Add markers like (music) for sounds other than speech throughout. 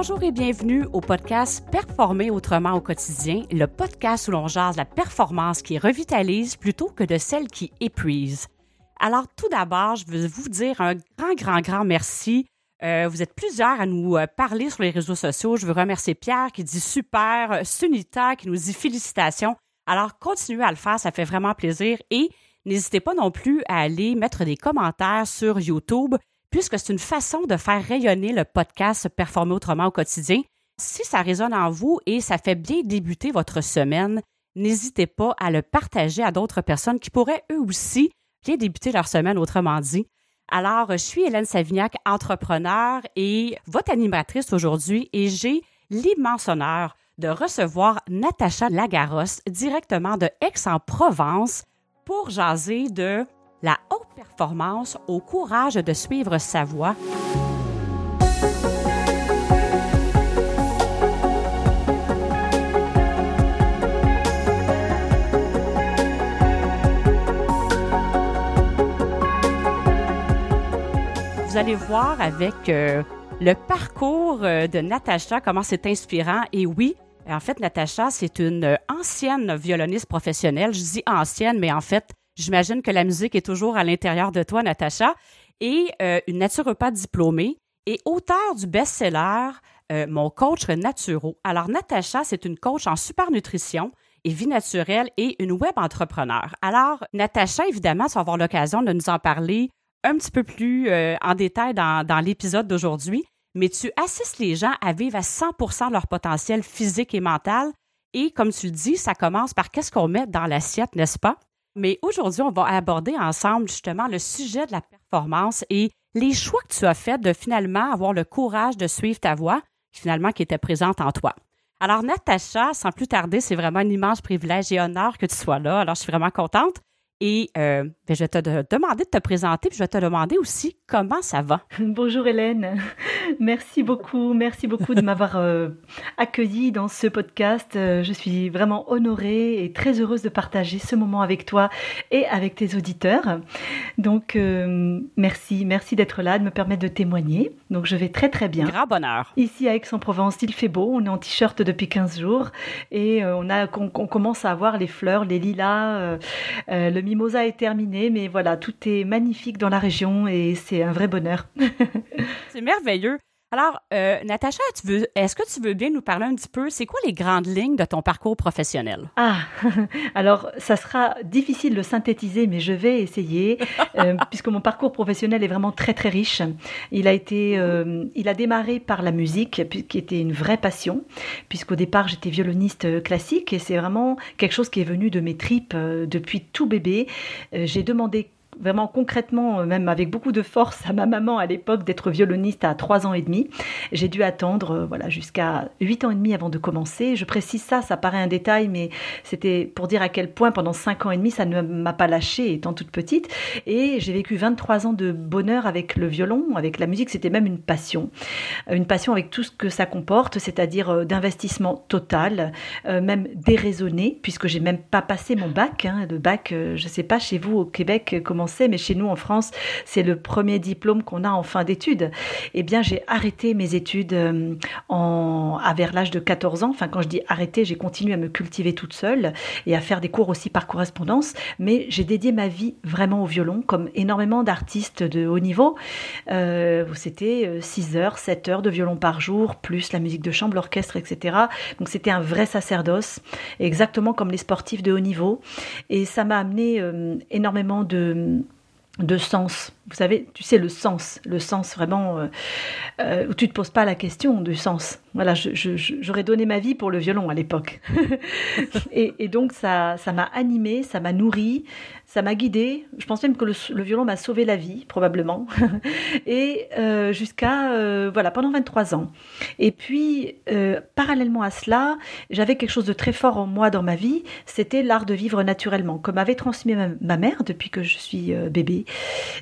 Bonjour et bienvenue au podcast Performer autrement au quotidien, le podcast où l'on jase la performance qui revitalise plutôt que de celle qui épuise. Alors tout d'abord, je veux vous dire un grand, grand, grand merci. Euh, vous êtes plusieurs à nous euh, parler sur les réseaux sociaux. Je veux remercier Pierre qui dit super, Sunita qui nous dit félicitations. Alors continuez à le faire, ça fait vraiment plaisir et n'hésitez pas non plus à aller mettre des commentaires sur YouTube puisque c'est une façon de faire rayonner le podcast Performer autrement au quotidien. Si ça résonne en vous et ça fait bien débuter votre semaine, n'hésitez pas à le partager à d'autres personnes qui pourraient eux aussi bien débuter leur semaine, autrement dit. Alors, je suis Hélène Savignac, entrepreneur et votre animatrice aujourd'hui et j'ai l'immense honneur de recevoir Natacha Lagaros directement de Aix-en-Provence pour jaser de la haute performance au courage de suivre sa voie. Vous allez voir avec euh, le parcours euh, de Natacha, comment c'est inspirant. Et oui, en fait, Natacha, c'est une ancienne violoniste professionnelle. Je dis ancienne, mais en fait, J'imagine que la musique est toujours à l'intérieur de toi, Natacha. Et euh, une naturopathe diplômée et auteur du best-seller euh, Mon coach naturo. Alors, Natacha, c'est une coach en super nutrition et vie naturelle et une web entrepreneur. Alors, Natacha, évidemment, tu vas avoir l'occasion de nous en parler un petit peu plus euh, en détail dans, dans l'épisode d'aujourd'hui, mais tu assistes les gens à vivre à 100 de leur potentiel physique et mental. Et comme tu le dis, ça commence par qu'est-ce qu'on met dans l'assiette, n'est-ce pas? Mais aujourd'hui, on va aborder ensemble justement le sujet de la performance et les choix que tu as faits de finalement avoir le courage de suivre ta voix, finalement qui était présente en toi. Alors, Natacha, sans plus tarder, c'est vraiment un immense privilège et honneur que tu sois là. Alors, je suis vraiment contente. Et euh, ben, je vais te demander de te présenter, puis je vais te demander aussi comment ça va. (laughs) Bonjour Hélène, (laughs) merci beaucoup, merci beaucoup de m'avoir euh, accueilli dans ce podcast. Euh, je suis vraiment honorée et très heureuse de partager ce moment avec toi et avec tes auditeurs. Donc merci, merci d'être là, de me permettre de témoigner. Donc je vais très très bien. Grand bonheur. Ici à Aix-en-Provence, il fait beau, on est en t-shirt depuis 15 jours et on, a, on, on, commence à avoir les fleurs, les lilas, le mimosa est terminé, mais voilà, tout est magnifique dans la région et c'est un vrai bonheur. (laughs) c'est merveilleux. Alors, euh, Natacha, est-ce que tu veux bien nous parler un petit peu, c'est quoi les grandes lignes de ton parcours professionnel? Ah, (laughs) alors ça sera difficile de synthétiser, mais je vais essayer, euh, (laughs) puisque mon parcours professionnel est vraiment très très riche. Il a été, euh, il a démarré par la musique, qui était une vraie passion, puisqu'au départ j'étais violoniste classique et c'est vraiment quelque chose qui est venu de mes tripes depuis tout bébé. j'ai demandé vraiment concrètement, euh, même avec beaucoup de force à ma maman à l'époque d'être violoniste à 3 ans et demi. J'ai dû attendre euh, voilà, jusqu'à 8 ans et demi avant de commencer. Je précise ça, ça paraît un détail, mais c'était pour dire à quel point pendant 5 ans et demi, ça ne m'a pas lâché étant toute petite. Et j'ai vécu 23 ans de bonheur avec le violon, avec la musique, c'était même une passion. Euh, une passion avec tout ce que ça comporte, c'est-à-dire d'investissement total, même déraisonné, puisque j'ai même pas passé mon bac. Hein. Le bac, je sais pas chez vous au Québec comment mais chez nous en France, c'est le premier diplôme qu'on a en fin d'études. Eh bien, j'ai arrêté mes études euh, à vers l'âge de 14 ans. Enfin, quand je dis arrêter, j'ai continué à me cultiver toute seule et à faire des cours aussi par correspondance, mais j'ai dédié ma vie vraiment au violon, comme énormément d'artistes de haut niveau. Euh, c'était 6 euh, heures, 7 heures de violon par jour, plus la musique de chambre, l'orchestre, etc. Donc c'était un vrai sacerdoce, exactement comme les sportifs de haut niveau. Et ça m'a amené énormément de de sens. Vous savez, tu sais, le sens, le sens vraiment, euh, euh, où tu ne te poses pas la question du sens. Voilà, j'aurais donné ma vie pour le violon à l'époque. (laughs) et, donc, ça m'a animé, ça m'a nourri, ça m'a guidé. Je pense même que le, violon m'a sauvé la vie, probablement. (laughs) et euh, jusqu'à, voilà, pendant 23 ans. Et puis, parallèlement à cela, j'avais quelque chose de très fort en moi dans ma vie, c'était l'art de vivre naturellement, comme avait transmis ma, mère depuis que je suis bébé.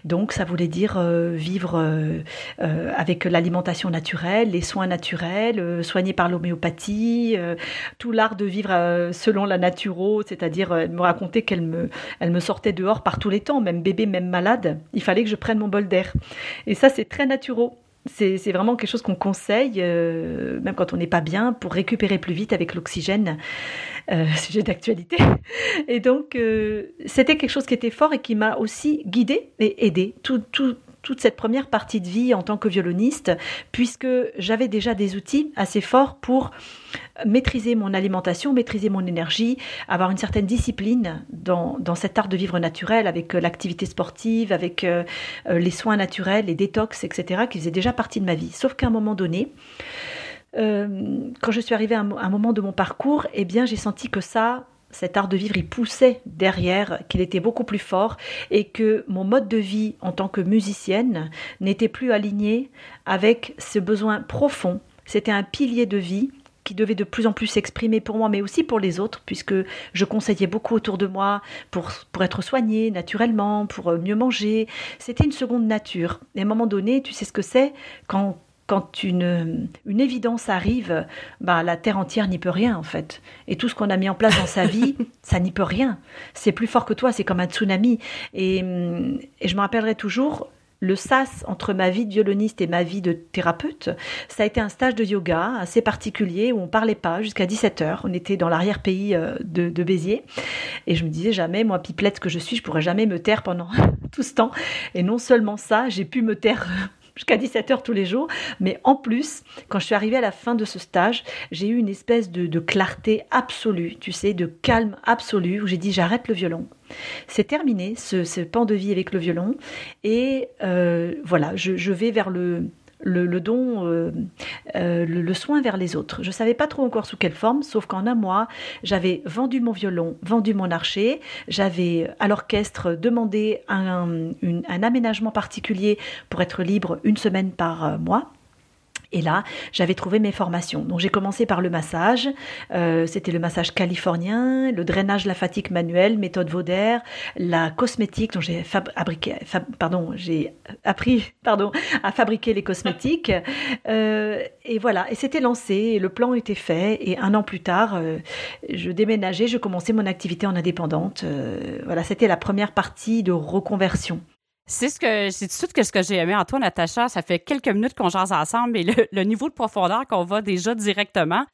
Donc, ça voulait dire vivre avec l'alimentation naturelle, les soins naturels, soigner par l'homéopathie, tout l'art de vivre selon la naturo, c'est-à-dire me raconter qu'elle me, elle me sort sortais dehors par tous les temps, même bébé, même malade, il fallait que je prenne mon bol d'air. Et ça, c'est très naturel. C'est vraiment quelque chose qu'on conseille, euh, même quand on n'est pas bien, pour récupérer plus vite avec l'oxygène. Euh, (laughs) sujet d'actualité. Et donc, euh, c'était quelque chose qui était fort et qui m'a aussi guidée et aidée tout, tout, toute cette première partie de vie en tant que violoniste, puisque j'avais déjà des outils assez forts pour maîtriser mon alimentation, maîtriser mon énergie, avoir une certaine discipline dans, dans cet art de vivre naturel, avec euh, l'activité sportive, avec euh, euh, les soins naturels, les détox, etc., qui faisaient déjà partie de ma vie. Sauf qu'à un moment donné, quand je suis arrivée à un, moment de mon parcours, eh bien, j'ai senti que ça, cet art de vivre, il poussait derrière, qu'il était beaucoup plus fort et que mon mode de vie en tant que musicienne n'était plus aligné avec ce besoin profond. C'était un pilier de vie qui devait de plus en plus s'exprimer pour moi, mais aussi pour les autres, puisque je conseillais beaucoup autour de moi pour, pour être soignée naturellement, pour euh, mieux manger. C'était une seconde nature. Et à un moment donné, tu sais ce que c'est? Quand quand une, une évidence arrive, bah, la terre entière n'y peut rien en fait. Et tout ce qu'on a mis en place dans sa (laughs) vie, ça n'y peut rien. C'est plus fort que toi, c'est comme un tsunami. Et, et je me rappellerai toujours le sas entre ma vie de violoniste et ma vie de thérapeute, ça a été un stage de yoga assez particulier où on parlait pas jusqu'à 17h. On était dans l'arrière-pays euh, de, Béziers. Et je me disais jamais, moi, pipelette que je suis, je pourrais jamais me taire pendant (laughs) tout ce temps. Et non seulement ça, j'ai pu me taire jusqu'à 17h tous les jours. Mais en plus, quand je suis arrivée à la fin de ce stage, j'ai eu une espèce de, clarté absolue, tu sais, de calme absolu, où j'ai dit j'arrête le violon. C'est terminé, ce, pan de vie avec le violon. Et euh, voilà, je vais vers le, le, don, euh, euh, le, soin vers les autres. Je ne savais pas trop encore sous quelle forme, sauf qu'en un mois, j'avais vendu mon violon, vendu mon archer, j'avais à l'orchestre demandé un, aménagement particulier pour être libre une semaine par euh, mois. Et là, j'avais trouvé mes formations. Donc j'ai commencé par le massage. Euh, c'était le massage californien, le drainage lymphatique manuel, méthode Vauder, la cosmétique dont j'ai fabriqué, pardon, j'ai appris, (laughs) pardon, à fabriquer les cosmétiques. (laughs) Euh, et voilà. Et c'était lancé. le plan était fait. Et un an plus tard, euh, je déménageais, je commençais mon activité en indépendante. voilà, c'était la première partie de reconversion. C'est ce que c'est tout de suite que ce que j'ai aimé en toi, Natacha. Ça fait quelques minutes qu'on jase ensemble, et le, niveau de profondeur qu'on va déjà directement.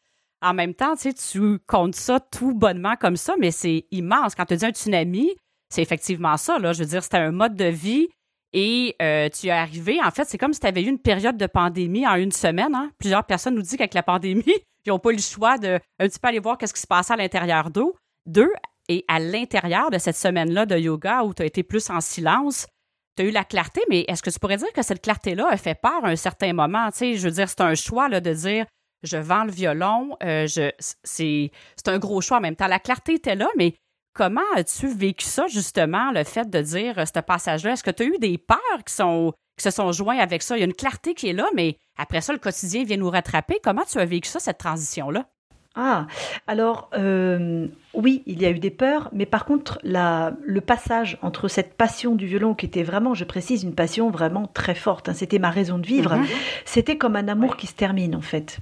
En même temps, tu sais, tu comptes ça tout bonnement comme ça, mais c'est immense. Quand tu dis un tsunami, c'est effectivement ça. Là. Je veux dire, c'était un mode de vie et euh, tu es arrivé. En fait, c'est comme si tu avais eu une période de pandémie en une semaine. Hein. Plusieurs personnes nous disent qu'avec la pandémie, (laughs) ils n'ont pas eu le choix de un petit peu aller voir qu'est-ce qui se passait à l'intérieur d'eux. Deux, et à l'intérieur de cette semaine-là de yoga où tu as été plus en silence, tu as eu la clarté, mais est-ce que tu pourrais dire que cette clarté-là a fait peur à un certain moment? Tu sais, je veux dire, c'est un choix là, de dire je vends le violon, euh, je, c'est, c'est un gros choix en même temps. La clarté était là, mais comment as-tu vécu ça, justement, le fait de dire euh, ce passage-là? Est-ce que tu as eu des peurs qui, sont, qui se sont joints avec ça? Il y a une clarté qui est là, mais après ça, le quotidien vient nous rattraper. Comment tu as vécu ça, cette transition-là? Ah, alors euh, oui, il y a eu des peurs, mais par contre, la, le passage entre cette passion du violon, qui était vraiment, je précise, une passion vraiment très forte, hein, c'était ma raison de vivre, mhm. c'était comme un amour qui se termine en fait.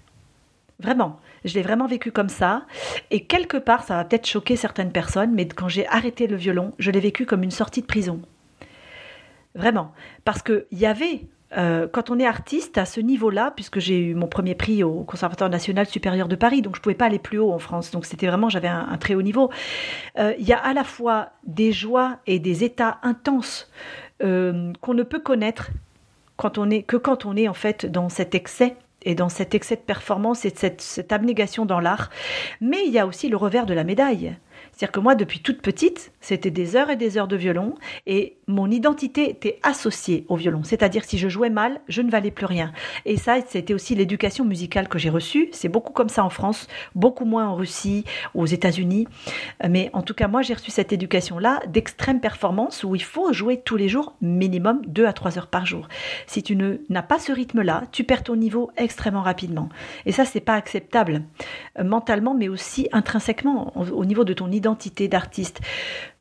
Vraiment, je l'ai vraiment vécu comme ça. Et quelque part, ça va peut-être choquer certaines personnes, mais quand j'ai arrêté le violon, je l'ai vécu comme une sortie de prison. Vraiment. Parce qu'il y avait euh, quand on est artiste à ce niveau-là, puisque j'ai eu mon premier prix au Conservatoire national supérieur de Paris, donc je ne pouvais pas aller plus haut en France, donc c'était vraiment, j'avais un, très haut niveau, euh, il y a à la fois des joies et des états intenses euh, qu'on ne peut connaître quand on est, que quand on est en fait dans cet excès et dans cet excès de performance et cette, cette abnégation dans l'art. Mais il y a aussi le revers de la médaille. C'est-à-dire que moi, depuis toute petite, c'était des heures et des heures de violon et mon identité était associée au violon. C'est-à-dire si je jouais mal, je ne valais plus rien. Et ça, c'était aussi l'éducation musicale que j'ai reçue. C'est beaucoup comme ça en France, beaucoup moins en Russie, aux États-Unis. Mais en tout cas, moi, j'ai reçu cette éducation-là d'extrême performance où il faut jouer tous les jours minimum 2 à 3 heures par jour. Si tu n'as pas ce rythme-là, tu perds ton niveau extrêmement rapidement. Et ça, c'est pas acceptable euh, mentalement, mais aussi intrinsèquement au niveau de ton identité identité d'artiste.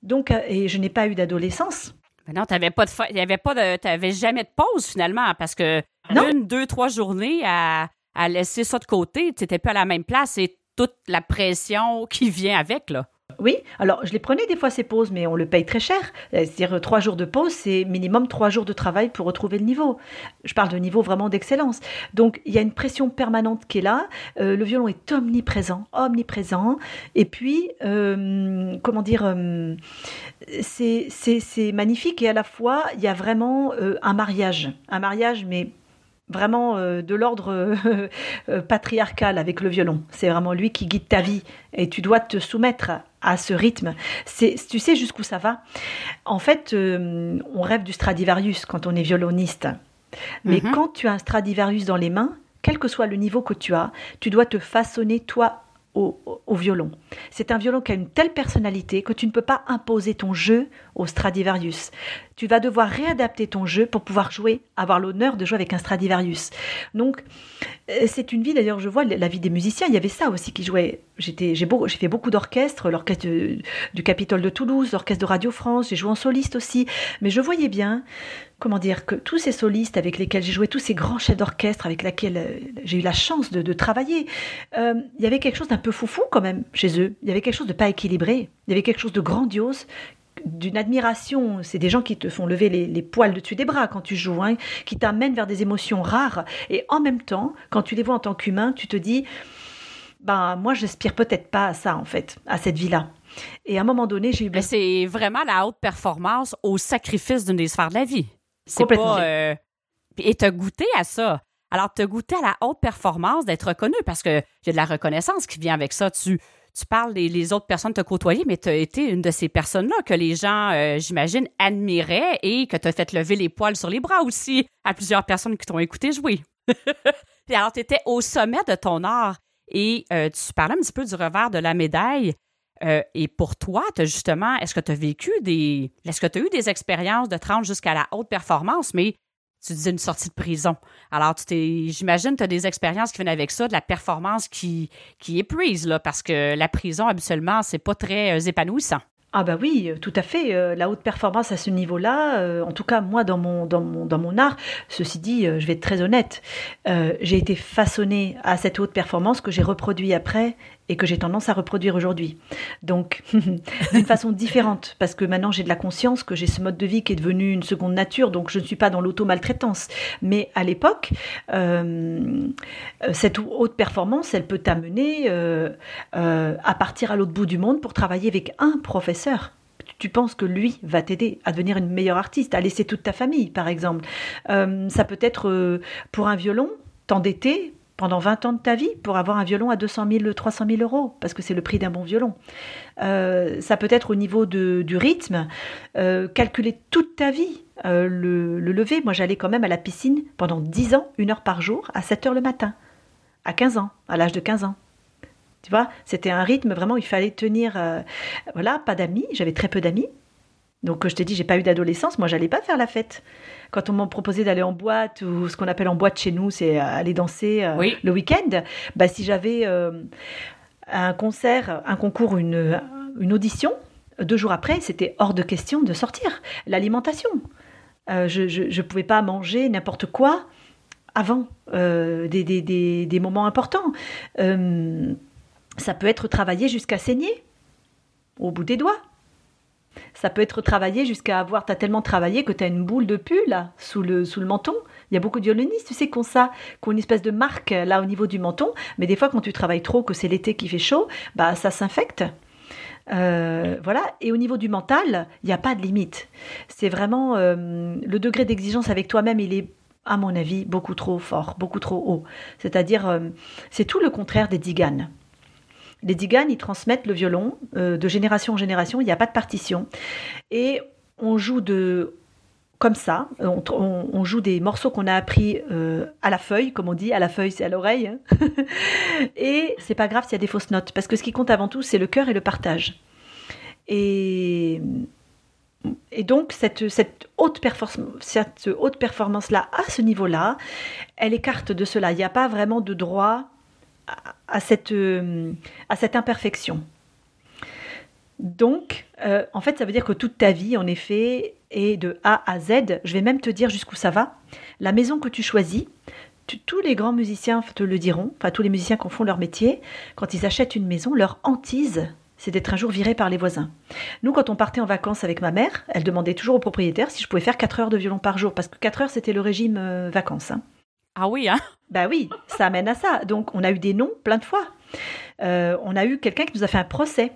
Donc, euh, et je n'ai pas eu d'adolescence. Mais non, tu n'avais pas de, y avait pas de, jamais de pause finalement parce que une, deux, trois journées à, à laisser ça de côté, tu n'étais pas à la même place et toute la pression qui vient avec là. Oui, alors je les prenais des fois ces pauses, mais on le paye très cher. C'est-à-dire trois jours de pause, c'est minimum trois jours de travail pour retrouver le niveau. Je parle de niveau vraiment d'excellence. Donc il y a une pression permanente qui est là. Euh, le violon est omniprésent, omniprésent. Et puis, euh, comment dire, euh, c'est magnifique et à la fois il y a vraiment un mariage, un mariage mais vraiment euh, de l'ordre euh, (laughs) euh, patriarcal avec le violon. C'est vraiment lui qui guide ta vie et tu dois te soumettre à ce rythme. C'est, tu sais jusqu'où ça va? En fait, on rêve du Stradivarius quand on est violoniste. Mais mhm. quand tu as un Stradivarius dans les mains, quel que soit le niveau que tu as, tu dois te façonner toi au, violon. C'est un violon qui a une telle personnalité que tu ne peux pas imposer ton jeu au Stradivarius. Tu vas devoir réadapter ton jeu pour pouvoir jouer, avoir l'honneur de jouer avec un Stradivarius. Donc, euh, c'est une vie, d'ailleurs, je vois la vie des musiciens, il y avait ça aussi qui jouait. J'ai fait beaucoup d'orchestres, l'orchestre du Capitole de Toulouse, l'orchestre de Radio France, j'ai joué en soliste aussi, mais je voyais bien comment dire, que tous ces solistes avec lesquels j'ai joué, tous ces grands chefs d'orchestre avec lesquels euh, j'ai eu la chance de, travailler, euh, il y avait quelque chose d'un peu foufou quand même chez eux. Il y avait quelque chose de pas équilibré. Il y avait quelque chose de grandiose d'une admiration, c'est des gens qui te font lever les, poils dessus des bras quand tu joues, hein, qui t'amènent vers des émotions rares. Et en même temps, quand tu les vois en tant qu'humain, tu te dis, ben moi j'aspire peut-être pas à ça en fait, à cette vie-là. Et à un moment donné, j'ai eu. Mais c'est vraiment la haute performance au sacrifice d'une des sphères de la vie. C'est pas. Euh, et t'as goûté à ça. Alors, t'as goûté à la haute performance d'être reconnu parce que j'ai de la reconnaissance qui vient avec ça. Tu, tu parles des les autres personnes te côtoyer, mais tu as été une de ces personnes-là que les gens, euh, j'imagine, admiraient et que tu as fait lever les poils sur les bras aussi à plusieurs personnes qui t'ont écouté jouer. (laughs) alors, tu étais au sommet de ton art et euh, tu parlais un petit peu du revers de la médaille. Euh, et pour toi, as justement, est-ce que tu as vécu des. Est-ce que tu as eu des expériences de 30 jusqu'à la haute performance, mais tu disais une sortie de prison. Alors, tu j'imagine, tu as des expériences qui viennent avec ça, de la performance qui, qui est prise, là, parce que la prison, habituellement, c'est pas très euh, épanouissant. Ah bah oui, tout à fait. Euh, la haute performance à ce niveau-là, en tout cas moi dans mon, dans mon, dans mon art, ceci dit, je vais être très honnête, j'ai été façonnée à cette haute performance que j'ai reproduit après et que j'ai tendance à reproduire aujourd'hui. Donc, (laughs) d'une façon différente, parce que maintenant j'ai de la conscience que j'ai ce mode de vie qui est devenu une seconde nature, donc je ne suis pas dans l'auto-maltraitance. Mais à l'époque, euh, cette haute performance, elle peut t'amener euh, euh, à partir à l'autre bout du monde pour travailler avec un professeur tu penses que lui va t'aider à devenir une meilleure artiste, à laisser toute ta famille, par exemple. ça peut être pour un violon, t'endetter pendant 20 ans de ta vie pour avoir un violon à 200 000, 300 000 euros, parce que c'est le prix d'un bon violon. Euh, ça peut être au niveau de, du rythme, euh, calculer toute ta vie, euh, le, le, lever. Moi, j'allais quand même à la piscine pendant 10 ans, une heure par jour, à 7 heures le matin, à 15 ans, à l'âge de 15 ans. Tu vois, c'était un rythme vraiment, il fallait tenir. voilà, pas d'amis, j'avais très peu d'amis. Donc, je t'ai dit, j'ai pas eu d'adolescence, moi, j'allais pas faire la fête quand on m'a proposé d'aller en boîte ou ce qu'on appelle en boîte chez nous, c'est aller danser euh, le week-end. Bah, si j'avais euh, un concert, un concours, une, une audition, deux jours après, c'était hors de question de sortir. L'alimentation. Euh, je ne pouvais pas manger n'importe quoi avant des, des, des, des, moments importants. ça peut être travailler jusqu'à saigner au bout des doigts. Ça peut être travaillé jusqu'à avoir, tu as tellement travaillé que tu as une boule de pu là, sous le, sous le menton. Il y a beaucoup de violonistes, tu sais, qui ont ça, une espèce de marque là au niveau du menton. Mais des fois, quand tu travailles trop, que c'est l'été qui fait chaud, bah ça s'infecte. Euh, voilà. Et au niveau du mental, il n'y a pas de limite. C'est vraiment euh, le degré d'exigence avec toi-même, il est, à mon avis, beaucoup trop fort, beaucoup trop haut. C'est-à-dire, euh, c'est tout le contraire des diganes. Les diganes, ils transmettent le violon euh, de génération en génération, il n'y a pas de partition. Et on joue de comme ça, on, joue des morceaux qu'on a appris euh, à la feuille, comme on dit, à la feuille c'est à l'oreille. Hein. (laughs) et c'est pas grave s'il y a des fausses notes, parce que ce qui compte avant tout, c'est le cœur et le partage. Et, donc cette, cette haute performance-là, à ce niveau-là, elle écarte de cela. Il n'y a pas vraiment de droit à cette, euh, à cette imperfection. Donc, euh, en fait, ça veut dire que toute ta vie, en effet, est de A à Z. Je vais même te dire jusqu'où ça va. La maison que tu choisis, tous les grands musiciens te le diront, enfin tous les musiciens qui font leur métier, quand ils achètent une maison, leur hantise, c'est d'être un jour viré par les voisins. Nous, quand on partait en vacances avec ma mère, elle demandait toujours au propriétaire si je pouvais faire 4 heures de violon par jour, parce que 4 heures, c'était le régime euh, vacances. Hein. Ah oui, hein Bah oui, ça amène à ça. Donc, on a eu des noms plein de fois. Euh, on a eu quelqu'un qui nous a fait un procès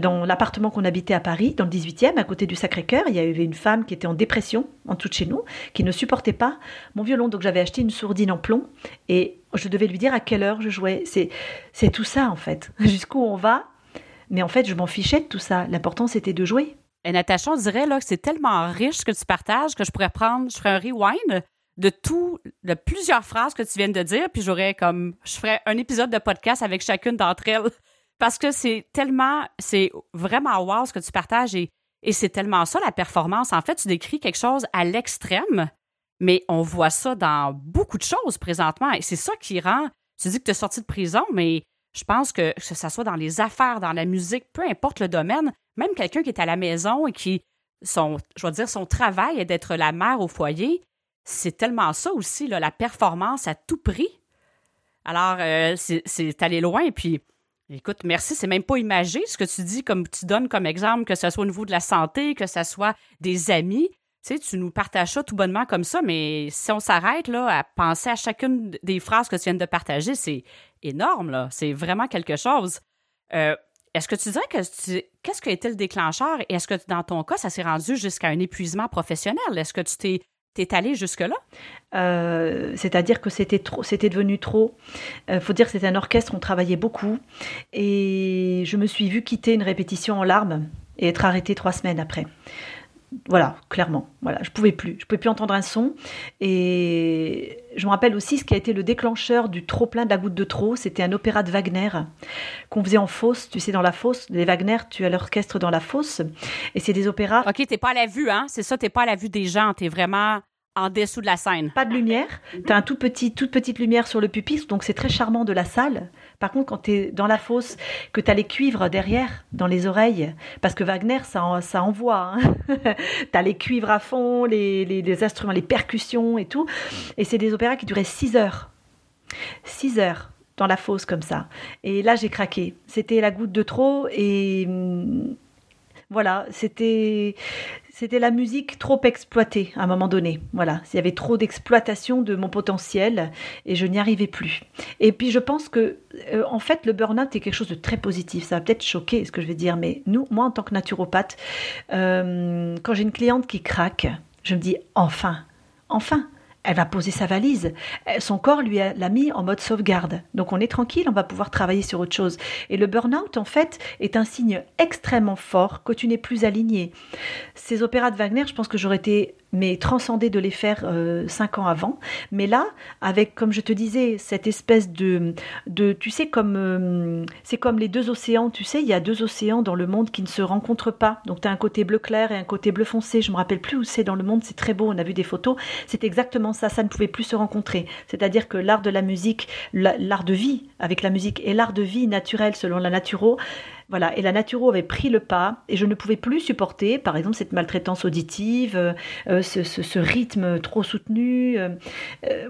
dans l'appartement qu'on habitait à Paris, dans le 18e, à côté du Sacré-Cœur, il y avait une femme qui était en dépression, en dessous de chez nous, qui ne supportait pas mon violon. Donc j'avais acheté une sourdine en plomb et je devais lui dire à quelle heure je jouais. C'est, c'est tout ça, en fait. (laughs) Jusqu'où on va. Mais en fait, je m'en fichais de tout ça. L'important, c'était de jouer. Et Natacha, on dirait là, que c'est tellement riche que tu partages que je pourrais prendre, je ferais un rewind de tout, de plusieurs phrases que tu viens de dire, puis j'aurais comme, je ferais un épisode de podcast avec chacune d'entre elles (laughs) parce que c'est tellement, c'est vraiment wow ce que tu partages et, c'est tellement ça la performance. En fait, tu décris quelque chose à l'extrême, mais on voit ça dans beaucoup de choses présentement et c'est ça qui rend. Tu dis que tu es sorti de prison, mais je pense que que ce soit dans les affaires, dans la musique, peu importe le domaine, même quelqu'un qui est à la maison et qui, son, je vais dire, son travail est d'être la mère au foyer, c'est tellement ça aussi, la performance à tout prix. Alors, euh, c'est aller loin. Puis, Écoute, merci. C'est même pas imagé ce que tu dis, comme tu donnes comme exemple, que ce soit au niveau de la santé, que ce soit des amis. Tu sais, tu nous partages ça tout bonnement comme ça, mais si on s'arrête là à penser à chacune des phrases que tu viens de partager, c'est énorme, là. C'est vraiment quelque chose. Euh, est-ce que tu dirais que qu'est-ce qui a été le déclencheur et est-ce que dans ton cas, ça s'est rendu jusqu'à un épuisement professionnel? Est-ce que tu t'es T'es allé jusque-là? Euh, c'est-à-dire que c'était c'était devenu trop. Euh, faut dire que c'était un orchestre, on travaillait beaucoup. Et je me suis vue quitter une répétition en larmes et être arrêtée trois semaines après. Voilà, clairement. Voilà, je pouvais plus. Je pouvais plus entendre un son. Et je me rappelle aussi ce qui a été le déclencheur du trop plein de la goutte de trop. C'était un opéra de Wagner qu'on faisait en fosse. Tu sais, dans la fosse, les Wagner, tu as l'orchestre dans la fosse. Et c'est des opéras. Ok, t'es pas à la vue, hein? C'est ça, t'es pas à la vue des gens. T'es vraiment en dessous de la scène. Pas de lumière. Tu as un tout petit, toute petite lumière sur le pupitre, donc c'est très charmant de la salle. Par contre, quand tu es dans la fosse, que tu as les cuivres derrière, dans les oreilles, parce que Wagner, ça, envoie. Hein. (laughs) tu as les cuivres à fond, les, les, instruments, les percussions et tout. Et c'est des opéras qui duraient 6 heures. 6 heures dans la fosse comme ça. Et là, j'ai craqué. C'était la goutte de trop et hum, voilà, c'était c'était la musique trop exploitée à un moment donné. Voilà, il y avait trop d'exploitation de mon potentiel et je n'y arrivais plus. Et puis je pense que euh, en fait le burn-out est quelque chose de très positif. Ça va peut-être choquer ce que je vais dire, mais nous, moi en tant que naturopathe, euh, quand j'ai une cliente qui craque, je me dis enfin, enfin, elle va poser sa valise. Euh, son corps lui l'a mis en mode sauvegarde. Donc on est tranquille, on va pouvoir travailler sur autre chose. Et le burn-out, en fait, est un signe extrêmement fort que tu n'es plus aligné. Ces opéras de Wagner, je pense que j'aurais été mais transcender de les faire euh, cinq ans avant. Mais là, avec, comme je te disais, cette espèce de, de tu sais, comme euh, c'est comme les deux océans, tu sais, il y a deux océans dans le monde qui ne se rencontrent pas. Donc tu as un côté bleu clair et un côté bleu foncé. Je me rappelle plus où c'est dans le monde, c'est très beau, on a vu des photos. C'est exactement ça, ça ne pouvait plus se rencontrer. C'est-à-dire que l'art de la musique, l'art de vie avec la musique et l'art de vie naturel selon la naturo, voilà, et la naturo avait pris le pas et je ne pouvais plus supporter, par exemple, cette maltraitance auditive, euh, euh, ce, rythme trop soutenu, euh,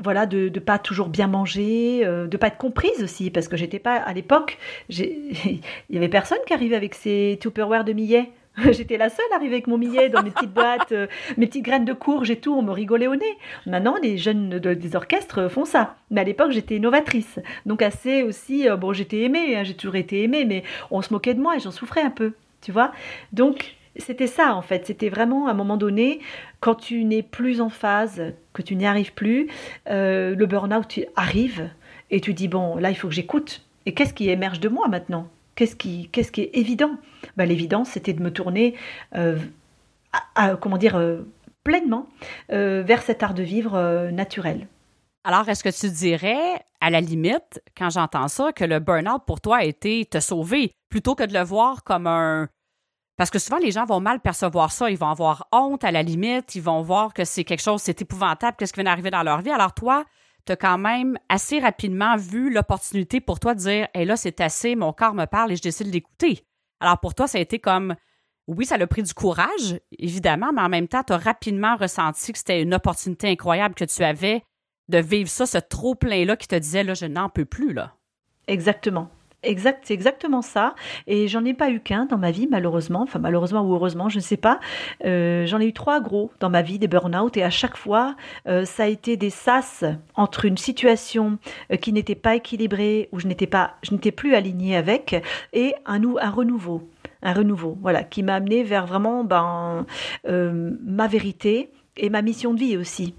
voilà, de ne pas toujours bien manger, de pas être comprise aussi, parce que j'étais pas à l'époque, (laughs) il y avait personne qui arrivait avec ses Tupperware de millet. (laughs) J'étais la seule arrivée avec mon millet dans mes petites boîtes, euh, mes petites graines de courge et tout, on me rigolait au nez. Maintenant, les jeunes des orchestres font ça. Mais à l'époque, j'étais innovatrice. Donc assez aussi, euh, bon, j'étais aimée, hein, j'ai toujours été aimée, mais on se moquait de moi et j'en souffrais un peu, tu vois. Donc, c'était ça en fait, c'était vraiment à un moment donné, quand tu n'es plus en phase, que tu n'y arrives plus, euh, le burn-out arrive et tu dis, bon, là, il faut que j'écoute. Et qu'est-ce qui émerge de moi maintenant? Qu'est-ce qui, qu'est-ce qui est évident? Ben, L'évidence, c'était de me tourner, euh, comment dire, euh, pleinement euh, vers cet art de vivre naturel. Alors, est-ce que tu dirais, à la limite, quand j'entends ça, que le burn-out pour toi a été te sauver plutôt que de le voir comme un. Parce que souvent, les gens vont mal percevoir ça. Ils vont avoir honte à la limite. Ils vont voir que c'est quelque chose, c'est épouvantable, qu'est-ce qui vient d'arriver dans leur vie. Alors, toi, tu as quand même assez rapidement vu l'opportunité pour toi de dire Hé, là, c'est assez, mon corps me parle et je décide d'écouter. Alors pour toi, ça a été comme oui, ça a pris du courage, évidemment, mais en même temps, tu as rapidement ressenti que c'était une opportunité incroyable que tu avais de vivre ça, ce trop plein-là qui te disait là, je n'en peux plus. là. Exactement. Exact, c'est exactement ça. Et j'en ai pas eu qu'un dans ma vie, malheureusement. Enfin, malheureusement ou heureusement, je ne sais pas. Euh, j'en ai eu trois gros dans ma vie, des burn-out. Et à chaque fois, euh, ça a été des sas entre une situation euh, qui n'était pas équilibrée, où je n'étais pas, je n'étais plus alignée avec, et un, un renouveau. Un renouveau, voilà, qui m'a amené vers vraiment ben, ma vérité et ma mission de vie aussi.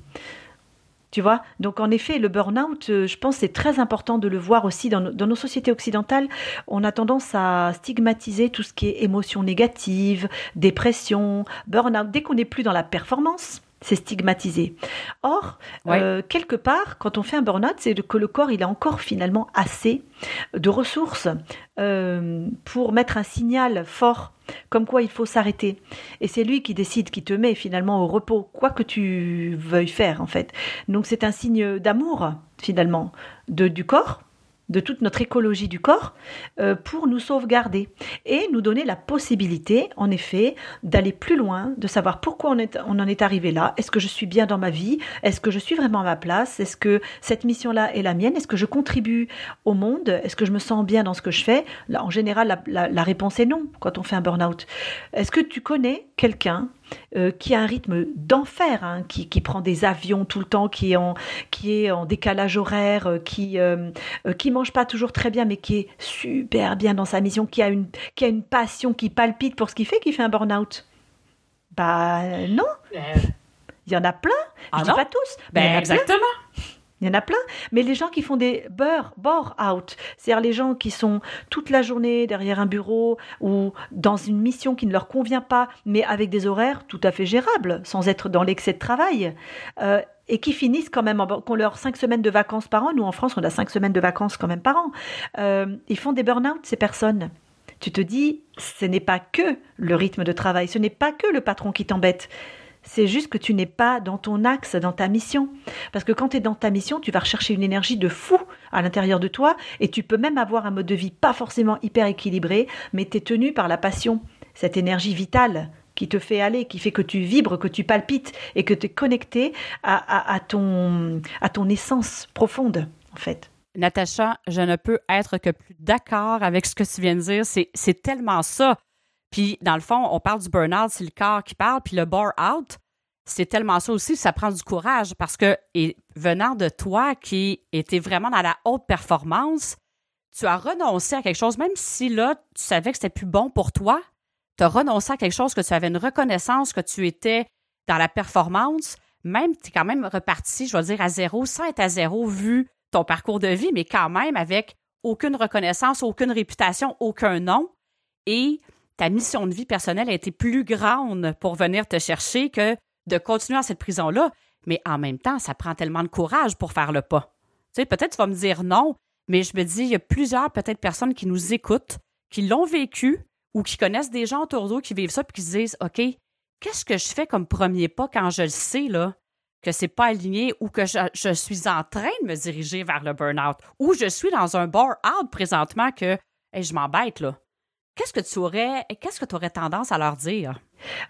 Tu vois Donc en effet, le burn-out, euh, je pense c'est très important de le voir aussi dans, nos sociétés occidentales. On a tendance à stigmatiser tout ce qui est émotion négative, dépression, burn-out. Dès qu'on n'est plus dans la performance, c'est stigmatisé. Or, euh, quelque part, quand on fait un burn-out, c'est que le corps, il a encore finalement assez de ressources euh, pour mettre un signal fort comme quoi il faut s'arrêter. Et c'est lui qui décide, qui te met finalement au repos, quoi que tu veuilles faire en fait. Donc c'est un signe d'amour finalement de, du corps de toute notre écologie du corps euh, pour nous sauvegarder et nous donner la possibilité, en effet, d'aller plus loin, de savoir pourquoi on, est, on en est arrivé là. Est-ce que je suis bien dans ma vie? Est-ce que je suis vraiment à ma place? Est-ce que cette mission-là est la mienne? Est-ce que je contribue au monde? Est-ce que je me sens bien dans ce que je fais? Là, En général, la, la réponse est non quand on fait un burn-out. Est-ce que tu connais quelqu'un euh, qui a un rythme d'enfer, hein, qui, prend des avions tout le temps, qui est en, qui est en décalage horaire, euh, qui euh, qui mange pas toujours très bien, mais qui est super bien dans sa mission, qui a une, qui a une passion, qui palpite pour ce qu'il fait, qui fait un burn-out. Bah non. Il y en a plein. Je ah dis pas tous. Ben, exactement. Il y en a plein. Mais les gens qui font des bore, bore out, c'est-à-dire les gens qui sont toute la journée derrière un bureau ou dans une mission qui ne leur convient pas, mais avec des horaires tout à fait gérables, sans être dans l'excès de travail, euh, et qui finissent quand même, qu'on leur cinq semaines de vacances par an. Nous, en France, on a cinq semaines de vacances quand même par an. Euh, ils font des burn-out, ces personnes. Tu te dis, ce n'est pas que le rythme de travail, ce n'est pas que le patron qui t'embête. C'est juste que tu n'es pas dans ton axe, dans ta mission. Parce que quand tu es dans ta mission, tu vas rechercher une énergie de fou à l'intérieur de toi et tu peux même avoir un mode de vie pas forcément hyper équilibré, mais tu es tenu par la passion, cette énergie vitale qui te fait aller, qui fait que tu vibres, que tu palpites et que tu es connecté à, ton, à ton essence profonde, en fait. Natacha, je ne peux être que plus d'accord avec ce que tu viens de dire. C'est tellement ça. Puis, dans le fond, on parle du burn-out, c'est le corps qui parle, puis le bore-out, c'est tellement ça aussi, ça prend du courage parce que, venant de toi qui était vraiment dans la haute performance, tu as renoncé à quelque chose, même si là, tu savais que c'était plus bon pour toi, tu as renoncé à quelque chose que tu avais une reconnaissance que tu étais dans la performance, même tu es quand même reparti, je vais dire, à zéro, sans être à zéro vu ton parcours de vie, mais quand même avec aucune reconnaissance, aucune réputation, aucun nom. Et ta mission de vie personnelle a été plus grande pour venir te chercher que de continuer à cette prison-là. Mais en même temps, ça prend tellement de courage pour faire le pas. Tu sais, peut-être tu vas me dire non, mais je me dis, il y a plusieurs peut-être personnes qui nous écoutent, qui l'ont vécu ou qui connaissent des gens autour d'eux qui vivent ça puis qui se disent, OK, qu'est-ce que je fais comme premier pas quand je le sais, là, que c'est pas aligné ou que je, suis en train de me diriger vers le burn-out ou je suis dans un bar-out présentement que je m'embête, là. Qu'est-ce que tu aurais, qu'est-ce que tu aurais tendance à leur dire?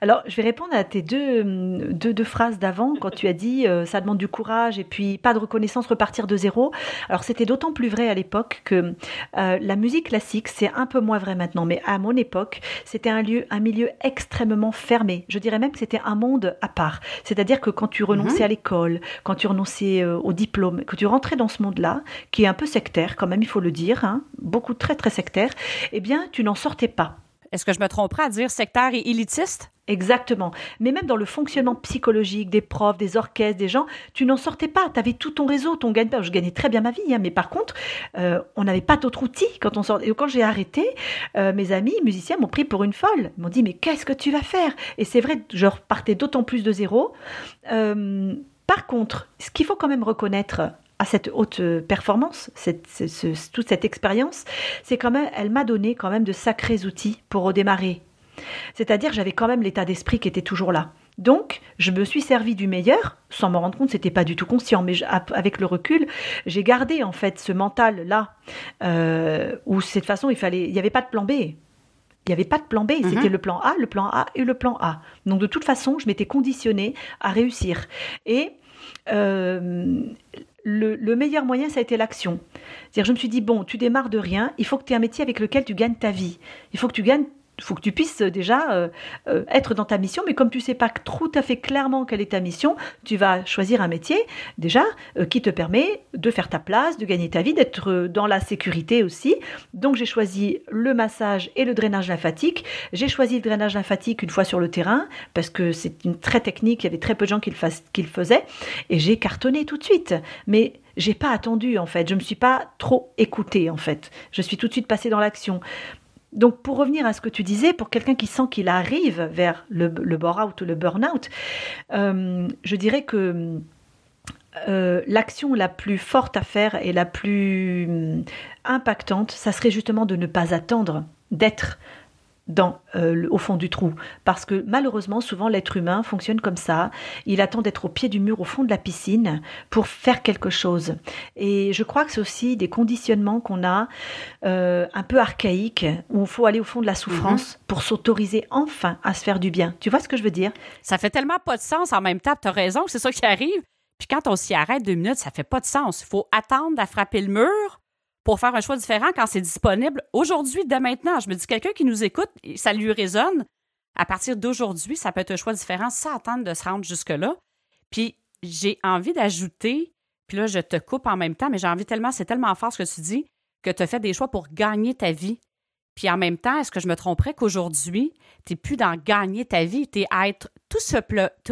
Alors, je vais répondre à tes deux, deux, phrases d'avant, quand tu as dit euh, ça demande du courage et puis pas de reconnaissance, repartir de zéro. Alors, c'était d'autant plus vrai à l'époque que euh, la musique classique, c'est un peu moins vrai maintenant, mais à mon époque, c'était un lieu, un milieu extrêmement fermé. Je dirais même que c'était un monde à part. C'est-à-dire que quand tu renonçais mhm. à l'école, quand tu renonçais euh, au diplôme, que tu rentrais dans ce monde-là, qui est un peu sectaire quand même, il faut le dire, hein, beaucoup très très sectaire, eh bien, tu n'en sortais pas. Est-ce que je me tromperais à dire sectaire et élitiste? Exactement. Mais même dans le fonctionnement psychologique des profs, des orchestres, des gens, tu n'en sortais pas. Tu avais tout ton réseau, ton gagne Je gagnais très bien ma vie, hein, mais par contre, euh, on n'avait pas d'autres outils quand on sortait. Et quand j'ai arrêté, euh, mes amis musiciens m'ont pris pour une folle. Ils m'ont dit, mais qu'est-ce que tu vas faire? Et c'est vrai, je repartais d'autant plus de zéro. Euh, par contre, ce qu'il faut quand même reconnaître à cette haute performance, toute cette expérience, c'est quand même, elle m'a donné quand même de sacrés outils pour redémarrer. C'est-à-dire, j'avais quand même l'état d'esprit qui était toujours là. Donc, je me suis servi du meilleur, sans me rendre compte, c'était pas du tout conscient, mais avec le recul, j'ai gardé en fait ce mental là, euh, où cette façon, il fallait, il n'y avait pas de plan B. Il n'y avait pas de plan B, c'était mhm. le plan A, le plan A et le plan A. Donc de toute façon, je m'étais conditionnée à réussir. Et euh, le, le meilleur moyen, ça a été l'action. Je me suis dit, bon, tu démarres de rien, il faut que tu aies un métier avec lequel tu gagnes ta vie. Il faut que tu gagnes faut que tu puisses euh, déjà euh, euh, être dans ta mission, mais comme tu sais pas tout à fait clairement quelle est ta mission, tu vas choisir un métier déjà qui te permet de faire ta place, de gagner ta vie, d'être dans la sécurité aussi. Donc j'ai choisi le massage et le drainage lymphatique. J'ai choisi le drainage lymphatique une fois sur le terrain parce que c'est une très technique, il y avait très peu de gens qui le, qui le faisaient et j'ai cartonné tout de suite. Mais j'ai pas attendu en fait, je me suis pas trop écoutée en fait. Je suis tout de suite passée dans l'action. Donc pour revenir à ce que tu disais, pour quelqu'un qui sent qu'il arrive vers le, le bore-out ou le burn-out, euh, je dirais que euh, l'action la plus forte à faire et la plus hum, impactante, ça serait justement de ne pas attendre d'être dans, euh, au fond du trou. Parce que malheureusement, souvent, l'être humain fonctionne comme ça. Il attend d'être au pied du mur, au fond de la piscine, pour faire quelque chose. Et je crois que c'est aussi des conditionnements qu'on a euh, un peu archaïques, où il faut aller au fond de la souffrance mhm. pour s'autoriser enfin à se faire du bien. Tu vois ce que je veux dire? Ça fait tellement pas de sens en même temps. Tu as raison, c'est ça qui arrive. Puis quand on s'y arrête deux minutes, ça fait pas de sens. Il faut attendre à frapper le mur pour faire un choix différent quand c'est disponible aujourd'hui, dès maintenant. Je me dis, quelqu'un qui nous écoute, ça lui résonne. À partir d'aujourd'hui, ça peut être un choix différent sans attendre de se rendre jusque-là. Puis j'ai envie d'ajouter, puis là, je te coupe en même temps, mais j'ai envie tellement, c'est tellement fort ce que tu dis, que tu as fait des choix pour gagner ta vie. Puis en même temps, est-ce que je me tromperais qu'aujourd'hui, tu n'es plus dans gagner ta vie, tu es à être tout,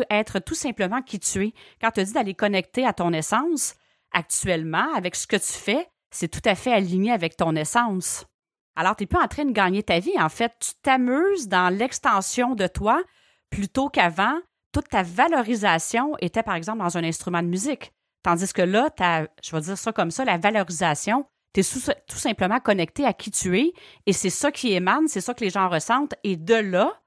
être tout simplement qui tu es? Quand tu dis d'aller connecter à ton essence, actuellement, avec ce que tu fais, c'est tout à fait aligné avec ton essence. Alors, tu n'es pas en train de gagner ta vie. En fait, tu t'amuses dans l'extension de toi plutôt qu'avant. Toute ta valorisation était, par exemple, dans un instrument de musique. Tandis que là, je vais dire ça comme ça, la valorisation, tu es tout simplement connecté à qui tu es et c'est ça qui émane, c'est ça que les gens ressentent. Et de là,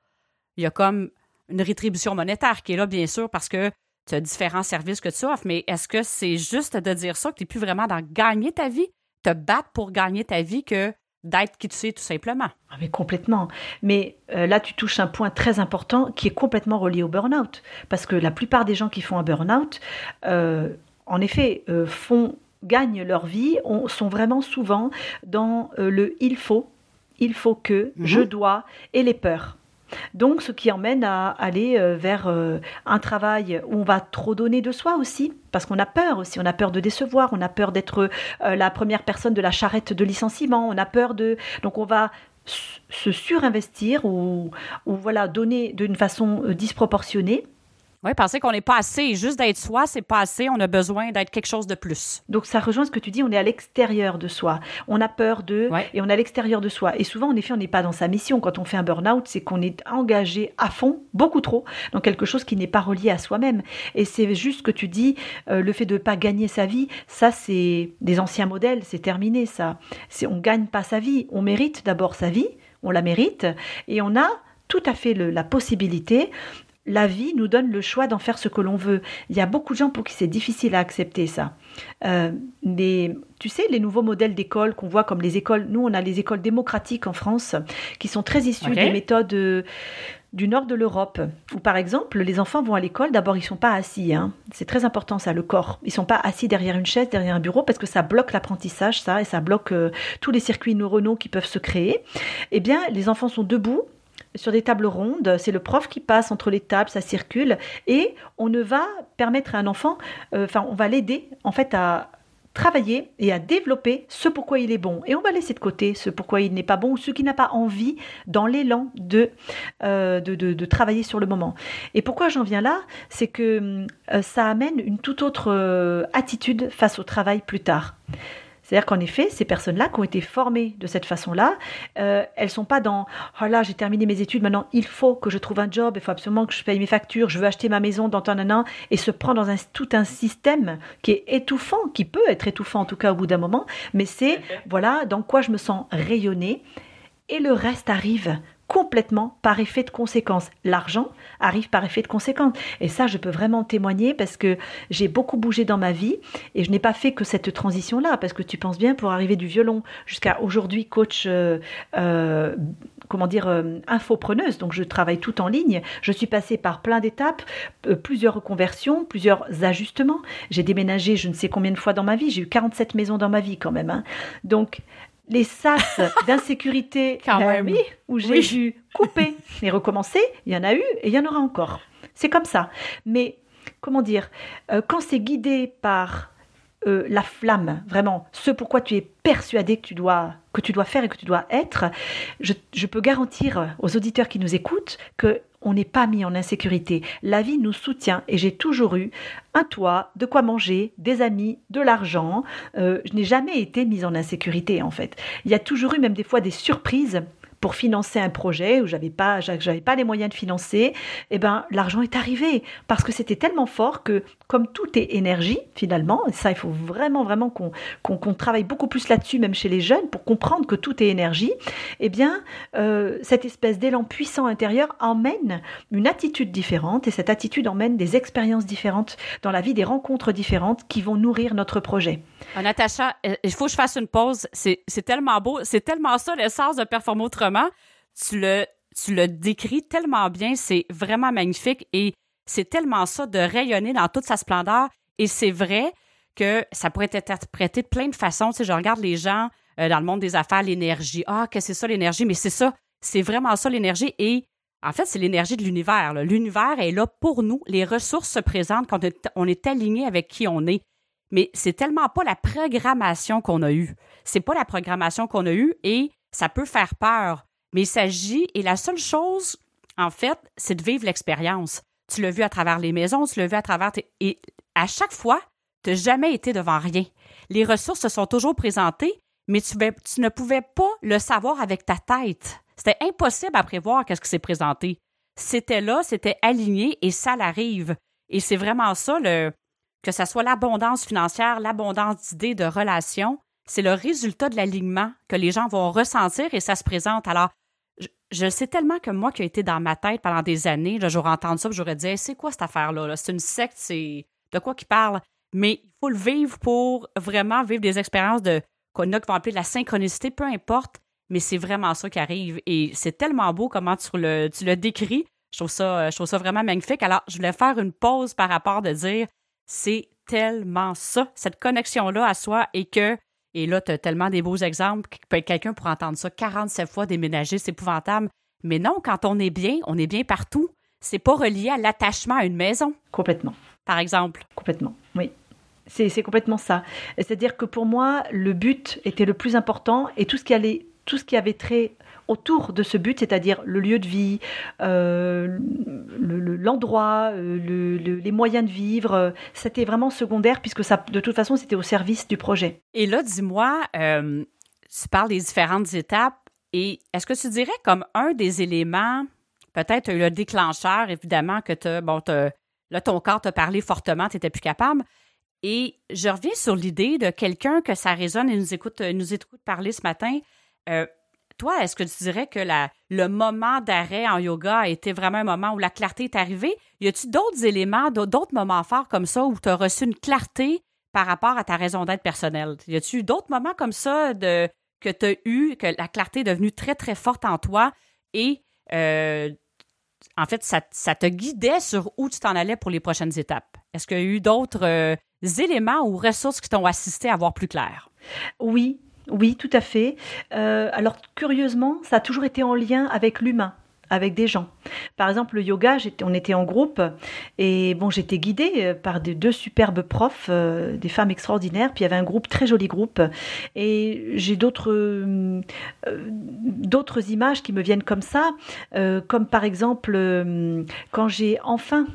il y a comme une rétribution monétaire qui est là, bien sûr, parce que tu as différents services que tu offres, mais est-ce que c'est juste de dire ça que tu n'es plus vraiment dans gagner ta vie, te battre pour gagner ta vie que d'être qui tu sais tout simplement? Ah, mais complètement. Mais euh, là, tu touches un point très important qui est complètement relié au burn-out. Parce que la plupart des gens qui font un burn-out, euh, en effet, euh, font, gagnent leur vie, sont vraiment souvent dans le il faut, il faut que, je mhm. dois et les peurs. Donc, ce qui emmène à aller euh, vers euh, un travail où on va trop donner de soi aussi, parce qu'on a peur aussi, on a peur de décevoir, on a peur d'être euh, la première personne de la charrette de licenciement, on a peur de... Donc, on va se surinvestir ou, ou voilà, donner d'une façon disproportionnée oui, penser qu'on n'est pas assez. Juste d'être soi, c'est pas assez. On a besoin d'être quelque chose de plus. Donc ça rejoint ce que tu dis, on est à l'extérieur de soi. On a peur de, et on est à l'extérieur de soi. Et souvent, en effet, on n'est pas dans sa mission. Quand on fait un burn-out, c'est qu'on est engagé à fond, beaucoup trop, dans quelque chose qui n'est pas relié à soi-même. Et c'est juste ce que tu dis, euh, le fait de ne pas gagner sa vie, ça c'est des anciens modèles, c'est terminé ça. C'est on gagne pas sa vie, on mérite d'abord sa vie, on la mérite, et on a tout à fait la possibilité la vie nous donne le choix d'en faire ce que l'on veut. Il y a beaucoup de gens pour qui c'est difficile à accepter ça. Euh, tu sais, les nouveaux modèles d'école qu'on voit comme les écoles, nous on a les écoles démocratiques en France qui sont très issues des méthodes euh, du nord de l'Europe, où par exemple les enfants vont à l'école, d'abord ils sont pas assis, hein. c'est très important ça, le corps, ils sont pas assis derrière une chaise, derrière un bureau, parce que ça bloque l'apprentissage, ça, et ça bloque euh, tous les circuits neuronaux qui peuvent se créer. Eh bien, les enfants sont debout, sur des tables rondes. C'est le prof qui passe entre les tables, ça circule, et on ne va permettre à un enfant, euh, on va l'aider en fait à travailler et à développer ce pourquoi il est bon. Et on va laisser de côté ce pourquoi il n'est pas bon ou ce qui n'a pas envie dans l'élan de, euh, de, de, travailler sur le moment. Et pourquoi j'en viens là? C'est que euh, ça amène une toute autre attitude face au travail plus tard. C'est-à-dire qu'en effet, ces personnes-là qui ont été formées de cette façon-là, euh, elles sont pas dans oh là j'ai terminé mes études, maintenant il faut que je trouve un job, il faut absolument que je paye mes factures, je veux acheter ma maison dans un an et se prendre dans un, tout un système qui est étouffant, qui peut être étouffant en tout cas au bout d'un moment, mais c'est voilà dans quoi je me sens rayonner et le reste arrive complètement par effet de conséquence. L'argent arrive par effet de conséquence. Et ça, je peux vraiment témoigner parce que j'ai beaucoup bougé dans ma vie et je n'ai pas fait que cette transition-là. Parce que tu penses bien, pour arriver du violon jusqu'à aujourd'hui coach, euh, euh, comment dire, euh, infopreneuse, donc je travaille tout en ligne, je suis passée par plein d'étapes, plusieurs reconversions, plusieurs ajustements. J'ai déménagé je ne sais combien de fois dans ma vie, j'ai eu 47 maisons dans ma vie quand même. Hein. Donc, les sas d'insécurité (laughs) oui, où j'ai dû couper et recommencer, il y en a eu et il y en aura encore. C'est comme ça. Mais comment dire, euh, quand c'est guidé par euh, la flamme, vraiment, ce pourquoi tu es persuadé que tu dois que tu dois faire et que tu dois être, je, je peux garantir aux auditeurs qui nous écoutent que on n'est pas mis en insécurité. La vie nous soutient et j'ai toujours eu un toit, de quoi manger, des amis, de l'argent. Euh, je n'ai jamais été mise en insécurité en fait. Il y a toujours eu même des fois des surprises pour financer un projet où j'avais pas j'avais pas les moyens de financer, eh ben l'argent est arrivé parce que c'était tellement fort que comme tout est énergie finalement, ça il faut vraiment vraiment qu'on qu'on travaille beaucoup plus là-dessus même chez les jeunes pour comprendre que tout est énergie. Eh bien euh, cette espèce d'élan puissant intérieur emmène une attitude différente et cette attitude emmène des expériences différentes dans la vie, des rencontres différentes qui vont nourrir notre projet. Ah, Natacha, euh, il faut que je fasse une pause. C'est tellement beau, c'est tellement ça l'essence de Performer autrement. Tu le, tu décris tellement bien, c'est vraiment magnifique et c'est tellement ça de rayonner dans toute sa splendeur. Et c'est vrai que ça pourrait être interprété de plein de façons. Tu je regarde les gens euh, dans le monde des affaires, l'énergie. Ah, que c'est ça l'énergie? Mais c'est ça, c'est vraiment ça l'énergie. Et en fait, c'est l'énergie de l'univers. L'univers est là pour nous. Les ressources se présentent quand on est aligné avec qui on est mais c'est tellement pas la programmation qu'on a eue. C'est pas la programmation qu'on a eue et ça peut faire peur. Mais il s'agit, et la seule chose, en fait, c'est de vivre l'expérience. Tu l'as vu à travers les maisons, tu l'as vu à travers. Et à chaque fois, tu n'as jamais été devant rien. Les ressources se sont toujours présentées, mais tu, tu ne pouvais pas le savoir avec ta tête. C'était impossible à prévoir qu'est-ce qui s'est présenté. C'était là, c'était aligné et ça l'arrive. Et c'est vraiment ça le, que ce soit l'abondance financière, l'abondance d'idées, de relations, c'est le résultat de l'alignement que les gens vont ressentir et ça se présente. Alors, je, sais tellement que moi qui ai été dans ma tête pendant des années, j'aurais entendu ça, j'aurais dit c'est quoi cette affaire-là? c'est une secte, c'est de quoi qui parle? Mais il faut le vivre pour vraiment vivre des expériences de qu'on a qui vont appeler de la synchronicité, peu importe, mais c'est vraiment ça qui arrive. Et c'est tellement beau comment tu le, tu le décris. Je trouve, ça, je trouve ça vraiment magnifique. Alors, je voulais faire une pause par rapport de dire c'est tellement ça, cette connexion-là à soi et que, et là, tu as tellement des beaux exemples, quelqu'un pour entendre ça 47 fois déménager, c'est épouvantable. Mais non, quand on est bien, on est bien partout. C'est pas relié à l'attachement à une maison. Complètement. Par exemple. Complètement, oui. C'est complètement ça. C'est-à-dire que pour moi, le but était le plus important et tout ce qui allait, tout ce qui avait trait autour de ce but, c'est-à-dire le lieu de vie, euh, l'endroit, euh, les moyens de vivre. Euh, c'était vraiment secondaire puisque ça, de toute façon, c'était au service du projet. Et là, dis-moi, tu parles des différentes étapes et est-ce que tu dirais comme un des éléments, peut-être le déclencheur, évidemment, que tu bon, là, ton corps t'a parlé fortement, tu n'étais plus capable. Et je reviens sur l'idée de quelqu'un que ça résonne et nous écoute, nous écoute parler ce matin. Toi, est-ce que tu dirais que le moment d'arrêt en yoga a été vraiment un moment où la clarté est arrivée? Y a-t-il d'autres éléments, d'autres moments forts comme ça où tu as reçu une clarté par rapport à ta raison d'être personnelle? Y a-t-il d'autres moments comme ça de, que tu as eu, que la clarté est devenue très, très forte en toi et euh, en fait, ça, te guidait sur où tu t'en allais pour les prochaines étapes? Est-ce qu'il y a eu d'autres euh, éléments ou ressources qui t'ont assisté à voir plus clair? Oui, oui, tout à fait. Euh, alors curieusement, ça a toujours été en lien avec l'humain avec des gens. Par exemple, le yoga, on était en groupe et bon, j'étais guidée euh, par deux superbes profs, euh, des femmes extraordinaires. Puis il y avait un groupe, très joli groupe. Et j'ai d'autres euh, d'autres images qui me viennent comme ça, comme par exemple quand j'ai enfin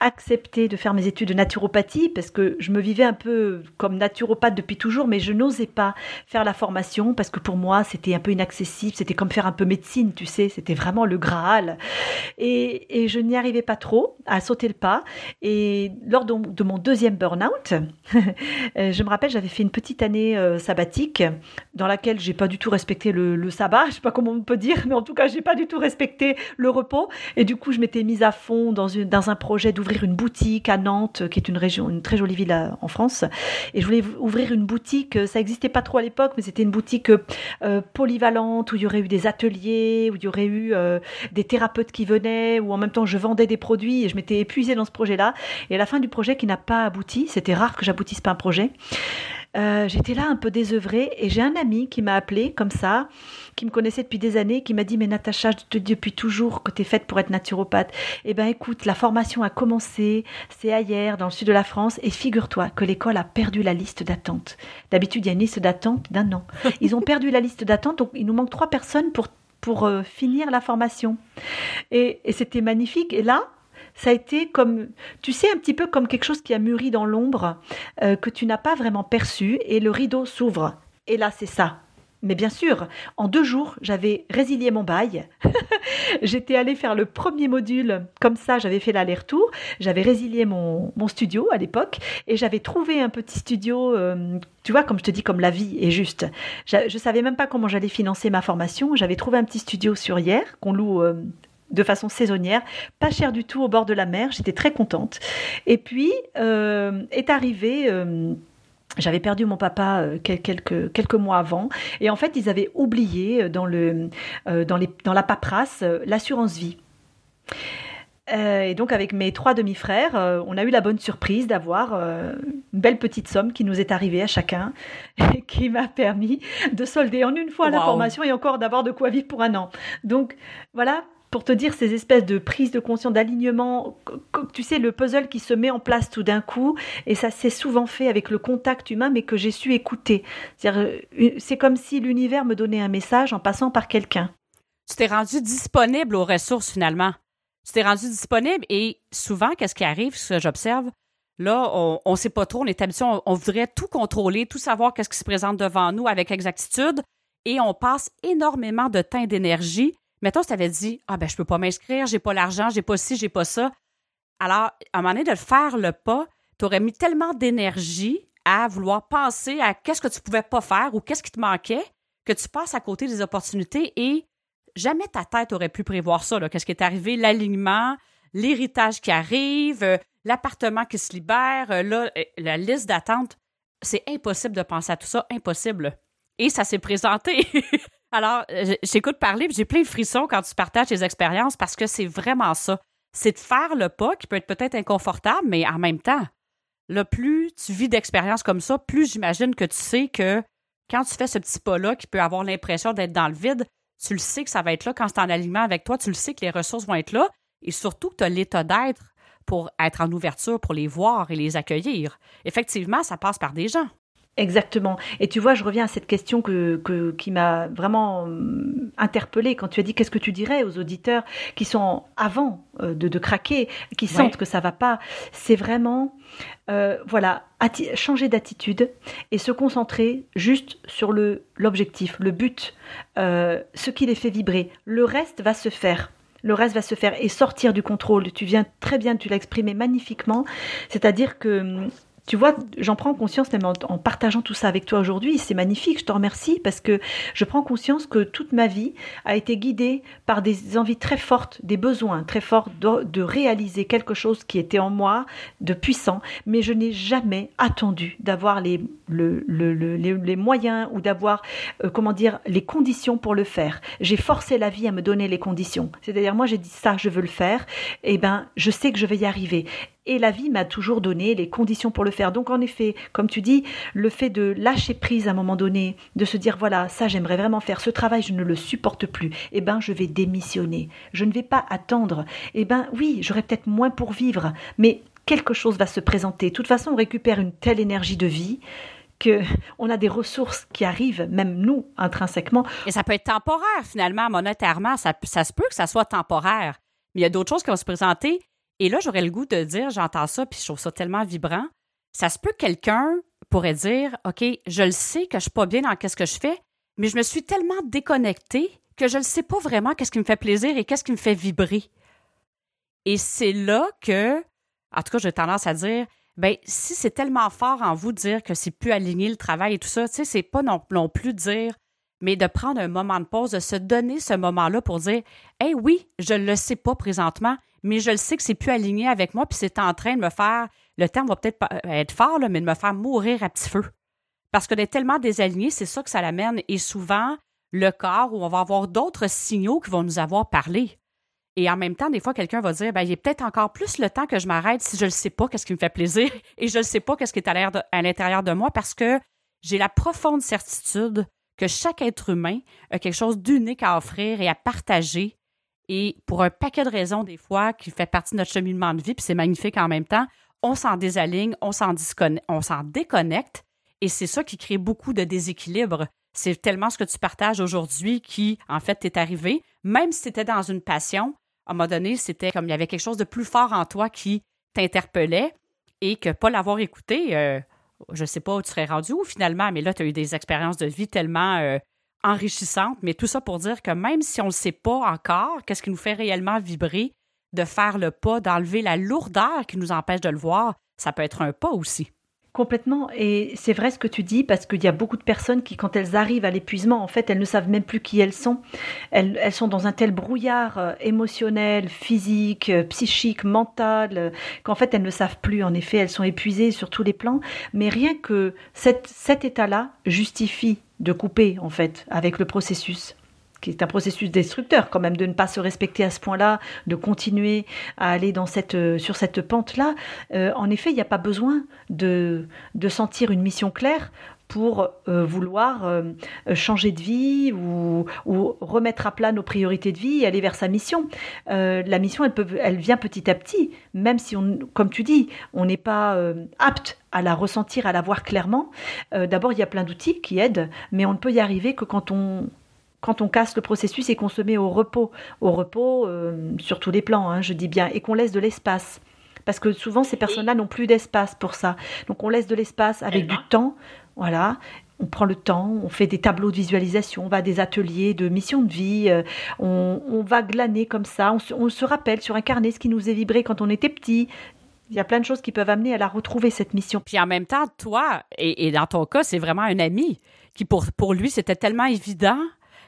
accepté de faire mes études de naturopathie, parce que je me vivais un peu comme naturopathe depuis toujours, mais je n'osais pas faire la formation parce que pour moi c'était un peu inaccessible. C'était comme faire un peu médecine, tu sais. C'était vraiment le gras Et, je n'y arrivais pas trop à sauter le pas. Et lors de, mon deuxième burn-out, (laughs) je me rappelle, j'avais fait une petite année euh, sabbatique dans laquelle j'ai pas du tout respecté le, sabbat. Je sais pas comment on peut dire, mais en tout cas, j'ai pas du tout respecté le repos. Et du coup, je m'étais mise à fond dans, un projet d'ouvrir une boutique à Nantes, qui est une région, une très jolie ville euh, en France. Et je voulais ouvrir une boutique. Ça n'existait pas trop à l'époque, mais c'était une boutique euh, polyvalente où il y aurait eu des ateliers, où il y aurait eu des thérapeutes qui venaient, où en même temps je vendais des produits et je m'étais épuisée dans ce projet-là. Et à la fin du projet qui n'a pas abouti, c'était rare que j'aboutisse pas un projet, euh, j'étais là un peu désœuvrée et j'ai un ami qui m'a appelé comme ça, qui me connaissait depuis des années, qui m'a dit mais Natacha, je te dis depuis toujours que tu es faite pour être naturopathe. Eh ben écoute, la formation a commencé, c'est ailleurs dans le sud de la France et figure-toi que l'école a perdu la liste d'attente. D'habitude, il y a une liste d'attente d'un an. (laughs) Ils ont perdu la liste d'attente donc il nous manque trois personnes pour pour euh, finir la formation. Et, et c'était magnifique. Et là, ça a été comme, tu sais, un petit peu comme quelque chose qui a mûri dans l'ombre, euh, que tu n'as pas vraiment perçu, et le rideau s'ouvre. Et là, c'est ça. Mais bien sûr, en deux jours, j'avais résilié mon bail. (laughs) J'étais allée faire le premier module, comme ça, j'avais fait l'aller-retour. J'avais résilié mon, studio à l'époque et j'avais trouvé un petit studio, euh, tu vois, comme je te dis, comme la vie est juste. Je ne savais même pas comment j'allais financer ma formation. J'avais trouvé un petit studio sur hier qu'on loue euh, de façon saisonnière, pas cher du tout au bord de la mer, j'étais très contente. Et puis euh, est arrivé... Euh, j'avais perdu mon papa euh, quelques, quelques mois avant et en fait ils avaient oublié dans, le, dans, les, dans la paperasse l'assurance vie. et donc avec mes trois demi-frères, on a eu la bonne surprise d'avoir une belle petite somme qui nous est arrivée à chacun (laughs) et qui m'a permis de solder en une fois la formation et encore d'avoir de quoi vivre pour un an. Donc voilà, pour te dire ces espèces de prises de conscience, d'alignement, tu sais, le puzzle qui se met en place tout d'un coup, et ça s'est souvent fait avec le contact humain, mais que j'ai su écouter. Euh, c'est comme si l'univers me donnait un message en passant par quelqu'un. Tu t'es rendu disponible aux ressources finalement. Tu t'es rendu disponible et souvent, qu'est-ce qui arrive, ce que j'observe, Là, on ne sait pas trop, on est habitué, on voudrait tout contrôler, tout savoir qu'est-ce qui se présente devant nous avec exactitude, et on passe énormément de temps et d'énergie Mettons, si tu avais dit Ah, ben, je peux pas m'inscrire, j'ai pas l'argent, j'ai pas ci, j'ai pas ça. Alors, à un moment donné, de faire le pas, tu aurais mis tellement d'énergie à vouloir penser à qu'est-ce que tu pouvais pas faire ou qu'est-ce qui te manquait que tu passes à côté des opportunités et jamais ta tête aurait pu prévoir ça. Qu'est-ce qui est arrivé? L'alignement, l'héritage qui arrive, euh, l'appartement qui se libère, euh, euh, la liste d'attente. C'est impossible de penser à tout ça, impossible. Et ça s'est présenté. (laughs) Alors, j'écoute parler, j'ai plein de frissons quand tu partages tes expériences parce que c'est vraiment ça. C'est de faire le pas qui peut être peut-être inconfortable, mais en même temps, le plus tu vis d'expériences comme ça, plus j'imagine que tu sais que quand tu fais ce petit pas-là qui peut avoir l'impression d'être dans le vide, tu le sais que ça va être là quand c'est en alignement avec toi, tu le sais que les ressources vont être là et surtout que tu as l'état d'être pour être en ouverture, pour les voir et les accueillir. Effectivement, ça passe par des gens. Exactement. Et tu vois, je reviens à cette question que, qui m'a vraiment hum, interpellée quand tu as dit qu'est-ce que tu dirais aux auditeurs qui sont avant euh, de, craquer, qui sentent que ça va pas? C'est vraiment, euh, voilà, changer d'attitude et se concentrer juste sur le l'objectif, le but, euh, ce qui les fait vibrer. Le reste va se faire le reste va se faire et sortir du contrôle. Tu viens très bien, tu l'as exprimé magnifiquement. C'est-à-dire que tu vois, j'en prends conscience même en, partageant tout ça avec toi aujourd'hui. C'est magnifique, je te remercie parce que je prends conscience que toute ma vie a été guidée par des envies très fortes, des besoins très forts de, réaliser quelque chose qui était en moi de puissant, mais je n'ai jamais attendu d'avoir les, moyens ou d'avoir, euh, comment dire, les conditions pour le faire. J'ai forcé la vie à me donner les conditions. C'est-à-dire, moi, j'ai dit ça, je veux le faire, et ben, je sais que je vais y arriver et la vie m'a toujours donné les conditions pour le faire. Donc en effet, comme tu dis, le fait de lâcher prise à un moment donné, de se dire voilà, ça j'aimerais vraiment faire, ce travail je ne le supporte plus, eh ben je vais démissionner. Je ne vais pas attendre. Eh ben oui, j'aurai peut-être moins pour vivre, mais quelque chose va se présenter. De toute façon, on récupère une telle énergie de vie que on a des ressources qui arrivent, même nous, intrinsèquement. Et ça peut être temporaire, finalement, monétairement. Ça, ça se peut que ça soit temporaire. Mais il y a d'autres choses qui vont se présenter et là, j'aurais le goût de dire, j'entends ça, puis je trouve ça tellement vibrant. Ça se peut que quelqu'un pourrait dire, OK, je le sais que je suis pas bien dans ce que je fais, mais je me suis tellement déconnectée que je ne sais pas vraiment qu'est-ce qui me fait plaisir et qu'est-ce qui me fait vibrer. Et c'est là que, en tout cas, j'ai tendance à dire, ben si c'est tellement fort en vous de dire que c'est plus aligné le travail et tout ça, tu sais, c'est pas non plus dire, mais de prendre un moment de pause, de se donner ce moment-là pour dire, hey, oui, je ne le sais pas présentement, mais je le sais que c'est plus aligné avec moi, puis c'est en train de me faire, le terme va peut-être être fort, mais de me faire mourir à petit feu. Parce que d'être tellement désaligné, c'est ça que ça l'amène. Et souvent, le corps, où on va avoir d'autres signaux qui vont nous avoir parlé. Et en même temps, des fois, quelqu'un va dire, ben, il est peut-être encore plus le temps que je m'arrête si je ne sais pas qu'est-ce qui me fait plaisir (laughs) et je ne sais pas qu'est-ce qui est à l'intérieur de moi parce que j'ai la profonde certitude que chaque être humain a quelque chose d'unique à offrir et à partager. Et pour un paquet de raisons, des fois, qui fait partie de notre cheminement de vie, puis c'est magnifique en même temps, on s'en désaligne, on s'en déconnecte, et c'est ça qui crée beaucoup de déséquilibre. C'est tellement ce que tu partages aujourd'hui qui, en fait, t'est arrivé. Même si tu dans une passion, à un moment donné, c'était comme il y avait quelque chose de plus fort en toi qui t'interpellait et que pas l'avoir écouté, euh, je ne sais pas où tu serais rendu où finalement, mais là, tu as eu des expériences de vie tellement euh, enrichissantes. Mais tout ça pour dire que même si on ne sait pas encore qu'est-ce qui nous fait réellement vibrer, de faire le pas, d'enlever la lourdeur qui nous empêche de le voir, ça peut être un pas aussi. Complètement. Et c'est vrai ce que tu dis, parce qu'il y a beaucoup de personnes qui, quand elles arrivent à l'épuisement, en fait, elles ne savent même plus qui elles sont. Elles, elles sont dans un tel brouillard euh, émotionnel, physique, euh, psychique, mental, euh, qu'en fait, elles ne savent plus. En effet, elles sont épuisées sur tous les plans. Mais rien que cet état-là justifie de couper, en fait, avec le processus qui est un processus destructeur quand même de ne pas se respecter à ce point-là, de continuer à aller dans cette, euh, sur cette pente-là. Euh, en effet, il n'y a pas besoin de, de sentir une mission claire pour euh, vouloir changer de vie ou, ou, remettre à plat nos priorités de vie et aller vers sa mission. la mission, elle, peut, elle vient petit à petit, même si, on, comme tu dis, on n'est pas apte à la ressentir, à la voir clairement. D'abord, il y a plein d'outils qui aident, mais on ne peut y arriver que quand on, quand on casse le processus et qu'on se met au repos, au repos euh, sur tous les plans, hein, je dis bien, et qu'on laisse de l'espace. Parce que souvent, ces personnes-là n'ont plus d'espace pour ça. Donc, on laisse de l'espace avec du temps, voilà. On prend le temps, on fait des tableaux de visualisation, on va à des ateliers de mission de vie, euh, on, va glaner comme ça, on se, rappelle sur un carnet ce qui nous est vibré quand on était petit, il y a plein de choses qui peuvent amener à la retrouver, cette mission. Puis en même temps, toi, et, dans ton cas, c'est vraiment un ami qui, pour, pour lui, c'était tellement évident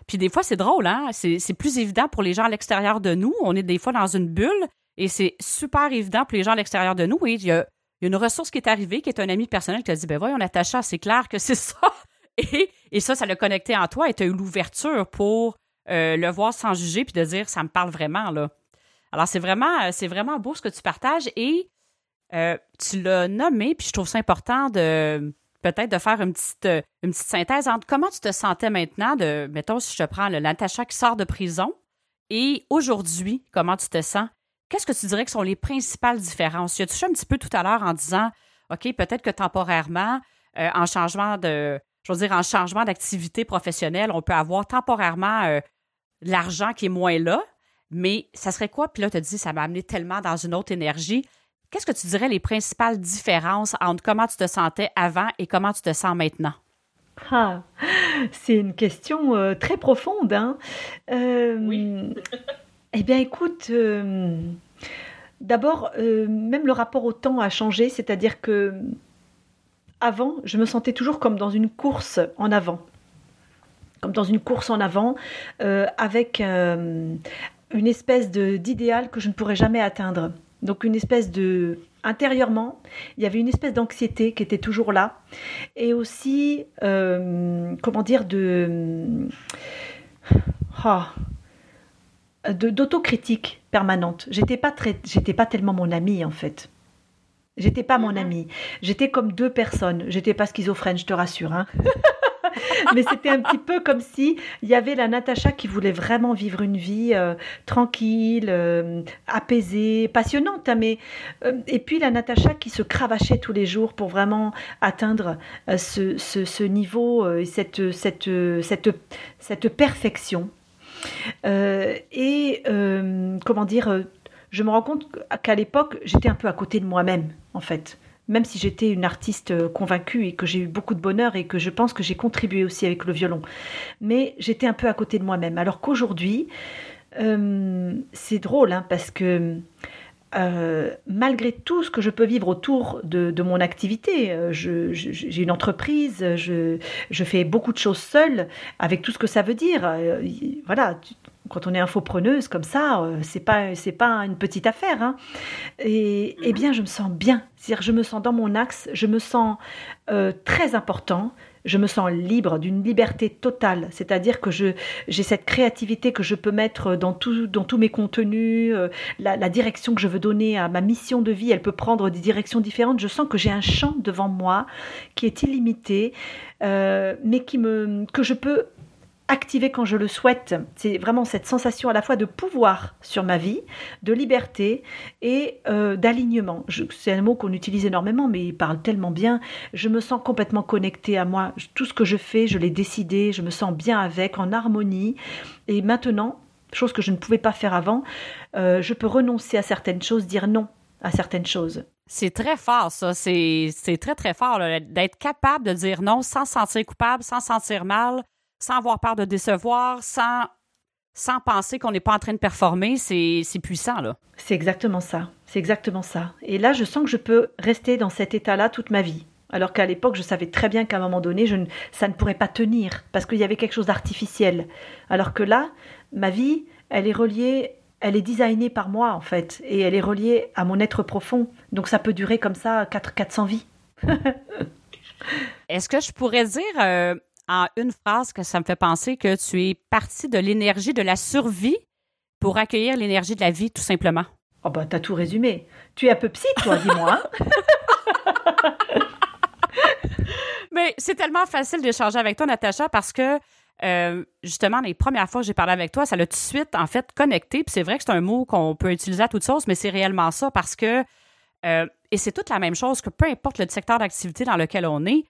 puis des fois, c'est drôle, hein? C'est plus évident pour les gens à l'extérieur de nous. On est des fois dans une bulle et c'est super évident pour les gens à l'extérieur de nous. Et il y a, une ressource qui est arrivée, qui est un ami personnel qui t'a dit, ben voyons, Natacha, c'est clair que c'est ça. (laughs) Et, et, ça, ça l'a connecté en toi et tu as eu l'ouverture pour euh, le voir sans juger puis de dire, ça me parle vraiment, là. Alors, c'est vraiment, c'est vraiment beau ce que tu partages et euh, tu l'as nommé, puis je trouve ça important de, peut-être de faire une petite, euh, une petite synthèse entre comment tu te sentais maintenant, de, mettons, si je te prends le Natacha qui sort de prison, et aujourd'hui, comment tu te sens? Qu'est-ce que tu dirais que sont les principales différences? Tu as touché un petit peu tout à l'heure en disant, OK, peut-être que temporairement, euh, en changement de, je veux dire, en changement d'activité professionnelle, on peut avoir temporairement euh, l'argent qui est moins là, mais ça serait quoi? Puis là, tu as dit, ça m'a amené tellement dans une autre énergie. Qu'est-ce que tu dirais les principales différences entre comment tu te sentais avant et comment tu te sens maintenant? Ah, c'est une question euh, très profonde. Hein? Euh, oui. (laughs) eh bien, écoute, euh, d'abord, même le rapport au temps a changé, c'est-à-dire que avant, je me sentais toujours comme dans une course en avant, comme dans une course en avant, avec une espèce d'idéal que je ne pourrais jamais atteindre. Donc une espèce de intérieurement, il y avait une espèce d'anxiété qui était toujours là, et aussi, euh, comment dire, de, ah, d'autocritique permanente. J'étais pas très, j'étais pas tellement mon ami en fait. J'étais pas mon mhm. ami. J'étais comme deux personnes. J'étais pas schizophrène, je te rassure. Hein. (laughs) (laughs) mais c'était un petit peu comme si il y avait la Natacha qui voulait vraiment vivre une vie euh, tranquille, euh, apaisée, passionnante, hein, mais euh, et puis la Natacha qui se cravachait tous les jours pour vraiment atteindre ce, niveau et cette, cette, cette, cette perfection. et comment dire, je me rends compte qu'à l'époque, j'étais un peu à côté de moi-même, en fait. Même si j'étais une artiste euh, convaincue et que j'ai eu beaucoup de bonheur et que je pense que j'ai contribué aussi avec le violon. Mais j'étais un peu à côté de moi-même. Alors qu'aujourd'hui, euh, c'est drôle hein, parce que euh, malgré tout ce que je peux vivre autour de, mon activité, j'ai une entreprise, je, je, fais beaucoup de choses seule, avec tout ce que ça veut dire. voilà, quand on est infopreneuse comme ça, euh, c'est pas c'est pas une petite affaire. Hein. Et eh bien, je me sens bien. C'est-à-dire, je me sens dans mon axe, je me sens euh, très important. Je me sens libre, d'une liberté totale. C'est-à-dire que j'ai cette créativité que je peux mettre dans tous mes contenus, euh, la, la, direction que je veux donner à ma mission de vie, elle peut prendre des directions différentes. Je sens que j'ai un champ devant moi qui est illimité, mais qui me que je peux activer quand je le souhaite. C'est vraiment cette sensation à la fois de pouvoir sur ma vie, de liberté et euh, d'alignement. C'est un mot qu'on utilise énormément, mais il parle tellement bien. Je me sens complètement connectée à moi. Tout ce que je fais, je l'ai décidé, je me sens bien avec, en harmonie. Et maintenant, chose que je ne pouvais pas faire avant, euh, je peux renoncer à certaines choses, dire non à certaines choses. C'est très fort, ça. C'est très, très fort d'être capable de dire non sans se sentir coupable, sans se sentir mal, sans avoir peur de décevoir, sans, sans penser qu'on n'est pas en train de performer, c'est puissant, là. C'est exactement ça. C'est exactement ça. Et là, je sens que je peux rester dans cet état-là toute ma vie. Alors qu'à l'époque, je savais très bien qu'à un moment donné, je ça ne pourrait pas tenir parce qu'il y avait quelque chose d'artificiel. Alors que là, ma vie, elle est reliée, elle est designée par moi en fait, et elle est reliée à mon être profond. Donc ça peut durer comme ça 4, 400 vies. (laughs) Est-ce que je pourrais dire, euh, en une phrase que ça me fait penser que tu es parti de l'énergie de la survie pour accueillir l'énergie de la vie, tout simplement. Oh bah t'as tout résumé. Tu es un peu psy, toi, dis-moi. (laughs) Mais c'est tellement facile d'échanger avec toi, Natacha, parce que euh, justement, les premières fois que j'ai parlé avec toi, ça l'a tout de suite, en fait, connecté. Puis c'est vrai que c'est un mot qu'on peut utiliser à toute sauce, mais c'est réellement ça parce que, euh, et c'est toute la même chose que peu importe le secteur d'activité dans lequel on est,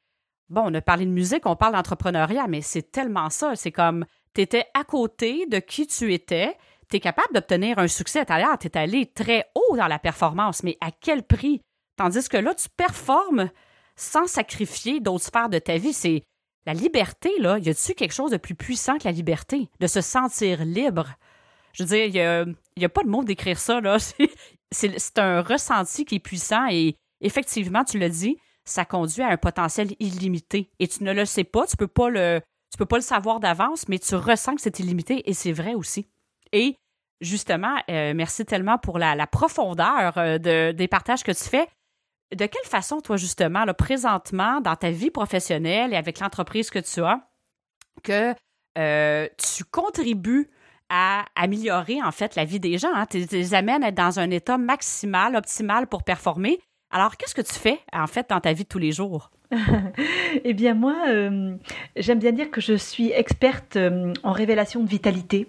bon, on a parlé de musique, on parle d'entrepreneuriat, mais c'est tellement ça. C'est comme, tu étais à côté de qui tu étais, tu es capable d'obtenir un succès tu es allé très haut dans la performance, mais à quel prix? Tandis que là, tu performes sans sacrifier d'autres sphères de ta vie. C'est la liberté, là. Y a-tu quelque chose de plus puissant que la liberté? De se sentir libre? Je veux dire, il n'y a, a, pas de mot d'écrire ça, là. (laughs) C'est un ressenti qui est puissant et effectivement, tu l'as dit, ça conduit à un potentiel illimité. Et tu ne le sais pas, tu peux pas le, tu peux pas le savoir d'avance, mais tu ressens que c'est illimité et c'est vrai aussi. Et justement, euh, merci tellement pour la, profondeur euh, de, des partages que tu fais. De quelle façon, toi, justement, présentement, dans ta vie professionnelle et avec l'entreprise que tu as, que euh, tu contribues à améliorer, en fait, la vie des gens. Hein? Tu les amènes à être dans un état maximal, optimal pour performer. Alors, qu'est-ce que tu fais, en fait, dans ta vie de tous les jours? (laughs) eh bien, moi, euh, j'aime bien dire que je suis experte euh, en révélation de vitalité.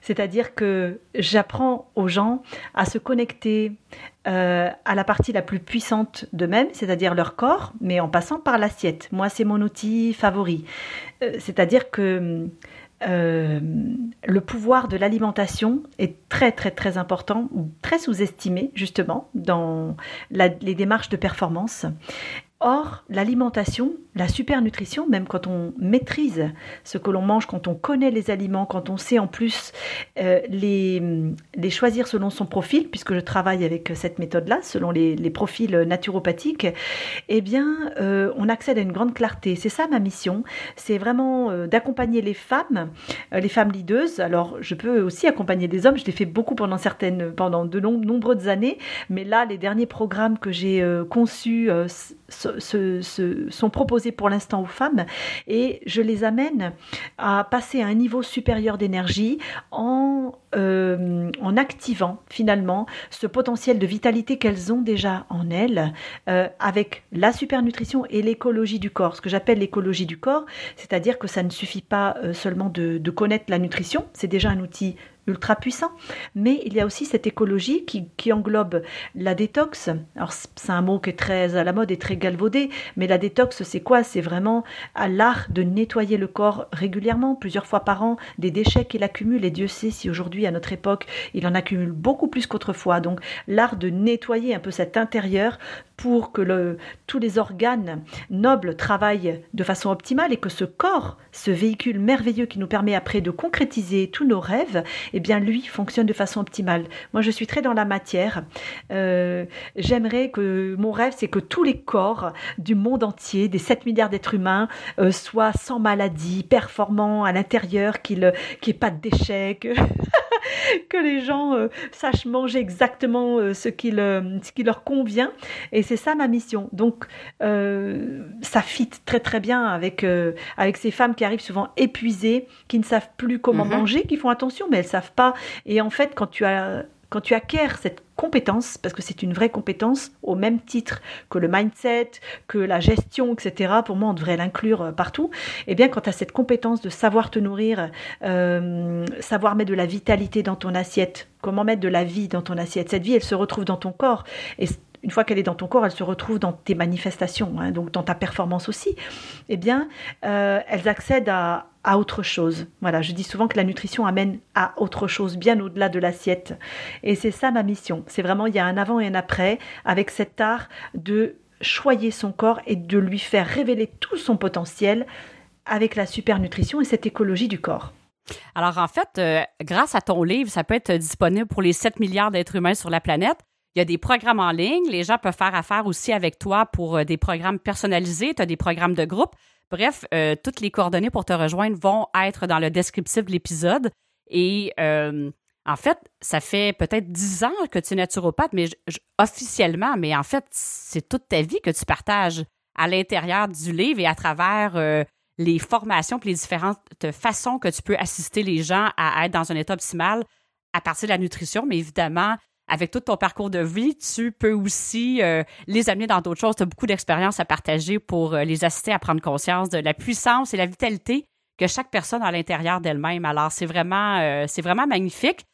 C'est-à-dire que j'apprends aux gens à se connecter euh, à la partie la plus puissante d'eux-mêmes, c'est-à-dire leur corps, mais en passant par l'assiette. Moi, c'est mon outil favori. c'est-à-dire que euh, le pouvoir de l'alimentation est très très très important, très sous-estimé justement dans les démarches de performance. Or, l'alimentation, la supernutrition, même quand on maîtrise ce que l'on mange, quand on connaît les aliments, quand on sait en plus euh, les, les, choisir selon son profil, puisque je travaille avec cette méthode-là, selon les, les, profils naturopathiques, eh bien, euh, on accède à une grande clarté. C'est ça ma mission, c'est vraiment euh, d'accompagner les femmes, les femmes leaders. Alors, je peux aussi accompagner des hommes, je l'ai fait beaucoup pendant certaines, pendant de nombreuses années, mais là, les derniers programmes que j'ai conçus sont proposés pour l'instant aux femmes et je les amène à passer à un niveau supérieur d'énergie en, euh, activant finalement ce potentiel de vitalité qu'elles ont déjà en elles euh, avec la supernutrition et l'écologie du corps. Ce que j'appelle l'écologie du corps, c'est-à-dire que ça ne suffit pas euh, seulement de connaître la nutrition, c'est déjà un outil ultra puissant. Mais il y a aussi cette écologie qui, englobe la détox. Alors c'est un mot qui est très à la mode et très galvaudé, mais la détox c'est quoi? C'est vraiment à l'art de nettoyer le corps régulièrement, plusieurs fois par an, des déchets qu'il accumule. Et Dieu sait si aujourd'hui à notre époque, il en accumule beaucoup plus qu'autrefois. Donc l'art de nettoyer un peu cet intérieur pour que tous les organes nobles travaillent de façon optimale et que ce corps, ce véhicule merveilleux qui nous permet après de concrétiser tous nos rêves, eh bien lui fonctionne de façon optimale. Moi, je suis très dans la matière. Euh, j'aimerais que mon rêve, c'est que tous les corps du monde entier, des 7 milliards d'êtres humains, euh, soient sans maladie, performants à l'intérieur, qu'il n'y ait pas de déchets, (laughs) que, les gens euh, sachent manger exactement ce qui, ce qui leur convient. Et c'est ça ma mission. Donc, ça fit très très bien avec, avec ces femmes qui arrivent souvent épuisées, qui ne savent plus comment mm-hmm. manger, qui font attention, mais elles savent pas. Et en fait, quand tu acquiers cette compétence, parce que c'est une vraie compétence, au même titre que le mindset, que la gestion, etc., pour moi on devrait l'inclure euh, partout, et eh bien quand tu as cette compétence de savoir te nourrir, euh, savoir mettre de la vitalité dans ton assiette, comment mettre de la vie dans ton assiette, cette vie elle se retrouve dans ton corps, et une fois qu'elle est dans ton corps, elle se retrouve dans tes manifestations, hein, donc dans ta performance aussi, eh bien, euh, elles accèdent à, autre chose. Voilà, je dis souvent que la nutrition amène à autre chose, bien au-delà de l'assiette. Et c'est ça ma mission. C'est vraiment, il y a un avant et un après, avec cet art de choyer son corps et de lui faire révéler tout son potentiel avec la super nutrition et cette écologie du corps. Alors en fait, euh, grâce à ton livre, ça peut être disponible pour les 7 milliards d'êtres humains sur la planète. Il y a des programmes en ligne. Les gens peuvent faire affaire aussi avec toi pour euh, des programmes personnalisés. Tu as des programmes de groupe. Bref, euh, toutes les coordonnées pour te rejoindre vont être dans le descriptif de l'épisode. Et euh, en fait, ça fait peut-être dix ans que tu es naturopathe, mais officiellement, mais en fait, c'est toute ta vie que tu partages à l'intérieur du livre et à travers les formations et les différentes façons que tu peux assister les gens à être dans un état optimal à partir de la nutrition, mais évidemment, avec tout ton parcours de vie, tu peux aussi euh, les amener dans d'autres choses. Tu as beaucoup d'expérience à partager pour euh, les assister à prendre conscience de la puissance et la vitalité que chaque personne a à l'intérieur d'elle-même. Alors, c'est vraiment, euh, c'est vraiment magnifique.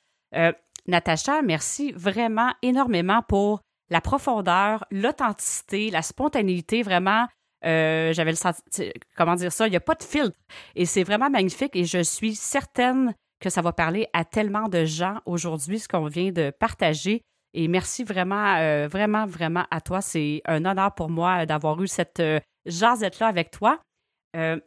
Natacha, merci vraiment énormément pour la profondeur, l'authenticité, la spontanéité, vraiment. J'avais le sentiment, comment dire ça, il n'y a pas de filtre. Et c'est vraiment magnifique et je suis certaine que ça va parler à tellement de gens aujourd'hui, ce qu'on vient de partager. Et merci vraiment, euh, vraiment, vraiment à toi. C'est un honneur pour moi d'avoir eu cette euh, jasette-là avec toi. Euh,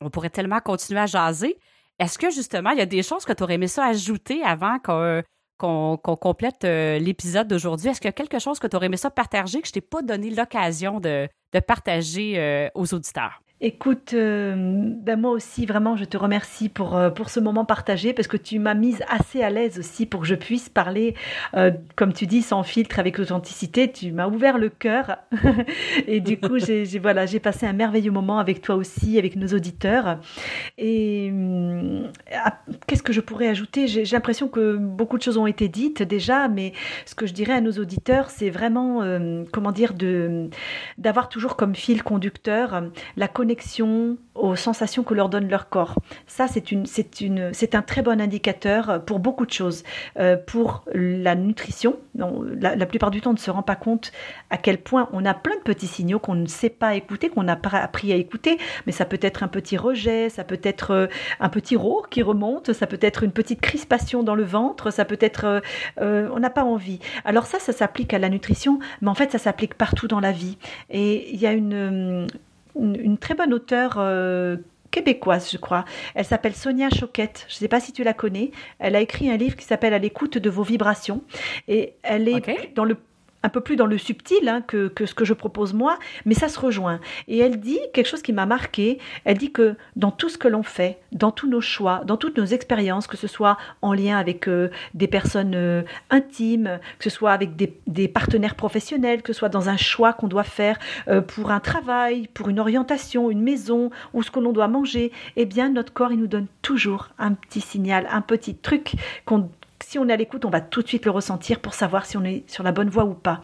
on pourrait tellement continuer à jaser. Est-ce que justement, il y a des choses que tu aurais aimé ça ajouter avant qu'on complète l'épisode d'aujourd'hui? Est-ce qu'il y a quelque chose que tu aurais aimé ça partager que je t'ai pas donné l'occasion de, partager aux auditeurs? Écoute, euh, ben moi aussi, vraiment, je te remercie pour, euh, pour ce moment partagé parce que tu m'as mise assez à l'aise aussi pour que je puisse parler, euh, comme tu dis, sans filtre, avec authenticité. Tu m'as ouvert le cœur (laughs) et du coup, j'ai voilà, passé un merveilleux moment avec toi aussi, avec nos auditeurs. Et qu'est-ce que je pourrais ajouter? J'ai l'impression que beaucoup de choses ont été dites déjà, mais ce que je dirais à nos auditeurs, c'est vraiment, comment dire, d'avoir toujours comme fil conducteur la aux sensations que leur donne leur corps. Ça, c'est une, c'est une, c'est un très bon indicateur pour beaucoup de choses. Euh, pour la nutrition, la, plupart du temps, on ne se rend pas compte à quel point on a plein de petits signaux qu'on ne sait pas écouter, qu'on n'a pas appris à écouter. Mais ça peut être un petit rejet, ça peut être euh, un petit rot qui remonte, ça peut être une petite crispation dans le ventre, ça peut être, euh, on n'a pas envie. Alors ça, ça s'applique à la nutrition, mais en fait, ça s'applique partout dans la vie. Et il y a une une, très bonne auteure euh, québécoise, je crois. Elle s'appelle Sonia Choquette. Je ne sais pas si tu la connais. Elle a écrit un livre qui s'appelle À l'écoute de vos vibrations. Et elle est dans le un peu plus dans le subtil hein, que, ce que je propose moi, mais ça se rejoint. Et elle dit quelque chose qui m'a marqué, elle dit que dans tout ce que l'on fait, dans tous nos choix, dans toutes nos expériences, que ce soit en lien avec euh, des personnes euh, intimes, que ce soit avec des, partenaires professionnels, que ce soit dans un choix qu'on doit faire euh, pour un travail, pour une orientation, une maison, ou ce que l'on doit manger, eh bien notre corps, il nous donne toujours un petit signal, un petit truc qu'on si on est à l'écoute, on va tout de suite le ressentir pour savoir si on est sur la bonne voie ou pas.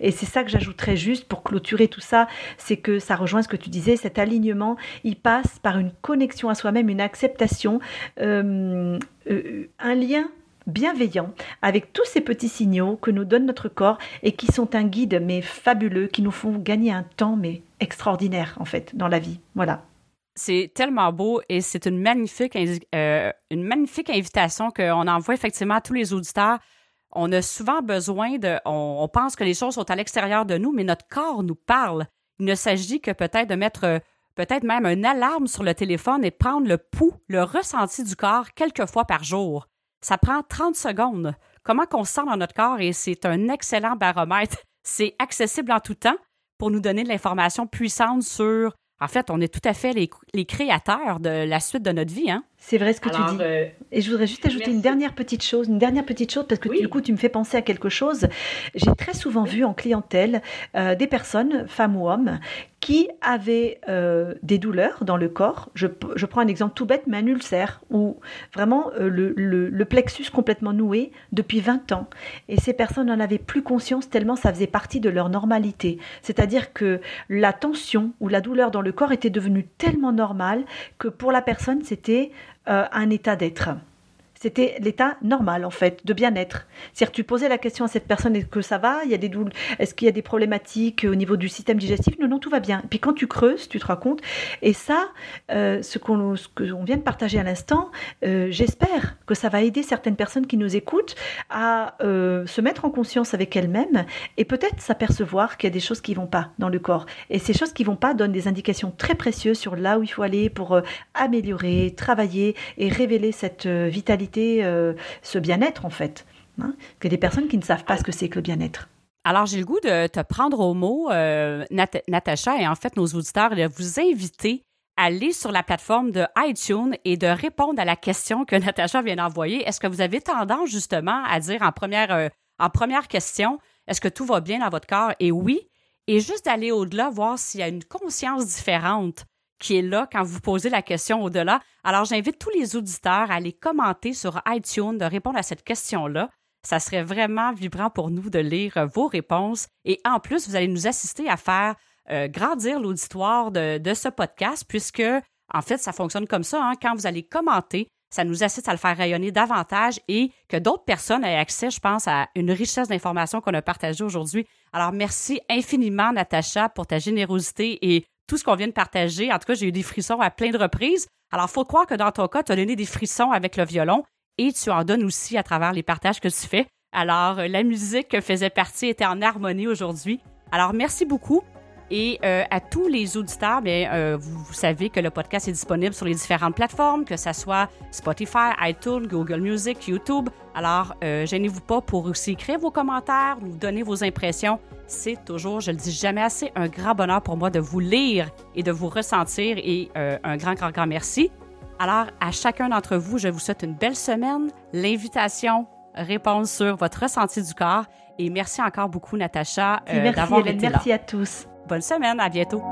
Et c'est ça que j'ajouterais juste pour clôturer tout ça, c'est que ça rejoint ce que tu disais, cet alignement, il passe par une connexion à soi-même, une acceptation, euh, euh, un lien bienveillant avec tous ces petits signaux que nous donne notre corps et qui sont un guide mais fabuleux, qui nous font gagner un temps mais extraordinaire en fait dans la vie. Voilà. C'est tellement beau et c'est une magnifique, euh, une magnifique invitation qu'on envoie effectivement à tous les auditeurs. On a souvent besoin de. On, pense que les choses sont à l'extérieur de nous, mais notre corps nous parle. Il ne s'agit que peut-être de mettre peut-être même une alarme sur le téléphone et prendre le pouls, le ressenti du corps quelques fois par jour. Ça prend 30 secondes. Comment qu'on se sent dans notre corps et c'est un excellent baromètre. C'est accessible en tout temps pour nous donner de l'information puissante sur en fait, on est tout à fait les, créateurs de la suite de notre vie. Hein? C'est vrai ce que tu dis. Euh, et je voudrais juste ajouter une dernière petite chose, une dernière petite chose, parce que du coup, tu me fais penser à quelque chose. J'ai très souvent vu en clientèle euh, des personnes, femmes ou hommes, qui avaient euh, des douleurs dans le corps. Je, prends un exemple tout bête, mais un ulcère, ou vraiment le, le, plexus complètement noué depuis 20 ans. Et ces personnes n'en avaient plus conscience tellement ça faisait partie de leur normalité. C'est-à-dire que la tension ou la douleur dans le corps était devenue tellement normale que pour la personne, c'était un état d'être. C'était l'état normal, en fait, de bien-être. C'est-à-dire tu posais la question à cette personne, est-ce que ça va? Il y a des Est-ce qu'il y a des problématiques au niveau du système digestif? Non, non, tout va bien. Et puis quand tu creuses, tu te rends compte. Et ça, euh, ce qu'on vient de partager à l'instant, euh, j'espère que ça va aider certaines personnes qui nous écoutent à euh, se mettre en conscience avec elles-mêmes et peut-être s'apercevoir qu'il y a des choses qui vont pas dans le corps. Et ces choses qui vont pas donnent des indications très précieuses sur là où il faut aller pour améliorer, travailler et révéler cette vitalité euh, ce bien-être en fait. Hein, que des personnes qui ne savent pas ce que c'est que le bien-être. Alors, j'ai le goût de te prendre au mot, euh, Natacha, et en fait, nos auditeurs, de vous inviter à aller sur la plateforme de iTunes et de répondre à la question que (laughs) Natacha vient d'envoyer. Est-ce que vous avez tendance justement à dire en première, euh, en première question, est-ce que tout va bien dans votre corps? Et oui, et juste d'aller au-delà, voir s'il y a une conscience différente qui est là quand vous posez la question au-delà. Alors, j'invite tous les auditeurs à aller commenter sur iTunes, de répondre à cette question-là. Ça serait vraiment vibrant pour nous de lire vos réponses. Et en plus, vous allez nous assister à faire euh, grandir l'auditoire de, ce podcast, puisque, en fait, ça fonctionne comme ça. Hein. Quand vous allez commenter, ça nous assiste à le faire rayonner davantage et que d'autres personnes aient accès, je pense, à une richesse d'informations qu'on a partagées aujourd'hui. Alors, merci infiniment, Natacha, pour ta générosité et tout ce qu'on vient de partager. En tout cas, j'ai eu des frissons à plein de reprises. Alors, faut croire que dans ton cas, tu as donné des frissons avec le violon et tu en donnes aussi à travers les partages que tu fais. Alors, euh, la musique faisait partie, était en harmonie aujourd'hui. Alors, merci beaucoup. Et euh, à tous les auditeurs, bien, euh, vous, savez que le podcast est disponible sur les différentes plateformes, que ce soit Spotify, iTunes, Google Music, YouTube. Alors, euh, gênez-vous pas pour aussi écrire vos commentaires, nous donner vos impressions. C'est toujours, je le dis jamais assez, un grand bonheur pour moi de vous lire et de vous ressentir et un grand, grand, grand merci. Alors, à chacun d'entre vous, je vous souhaite une belle semaine. L'invitation, répondre sur votre ressenti du corps. Et merci encore beaucoup, Natacha, d'avoir été là. Merci à tous. Bonne semaine, à bientôt.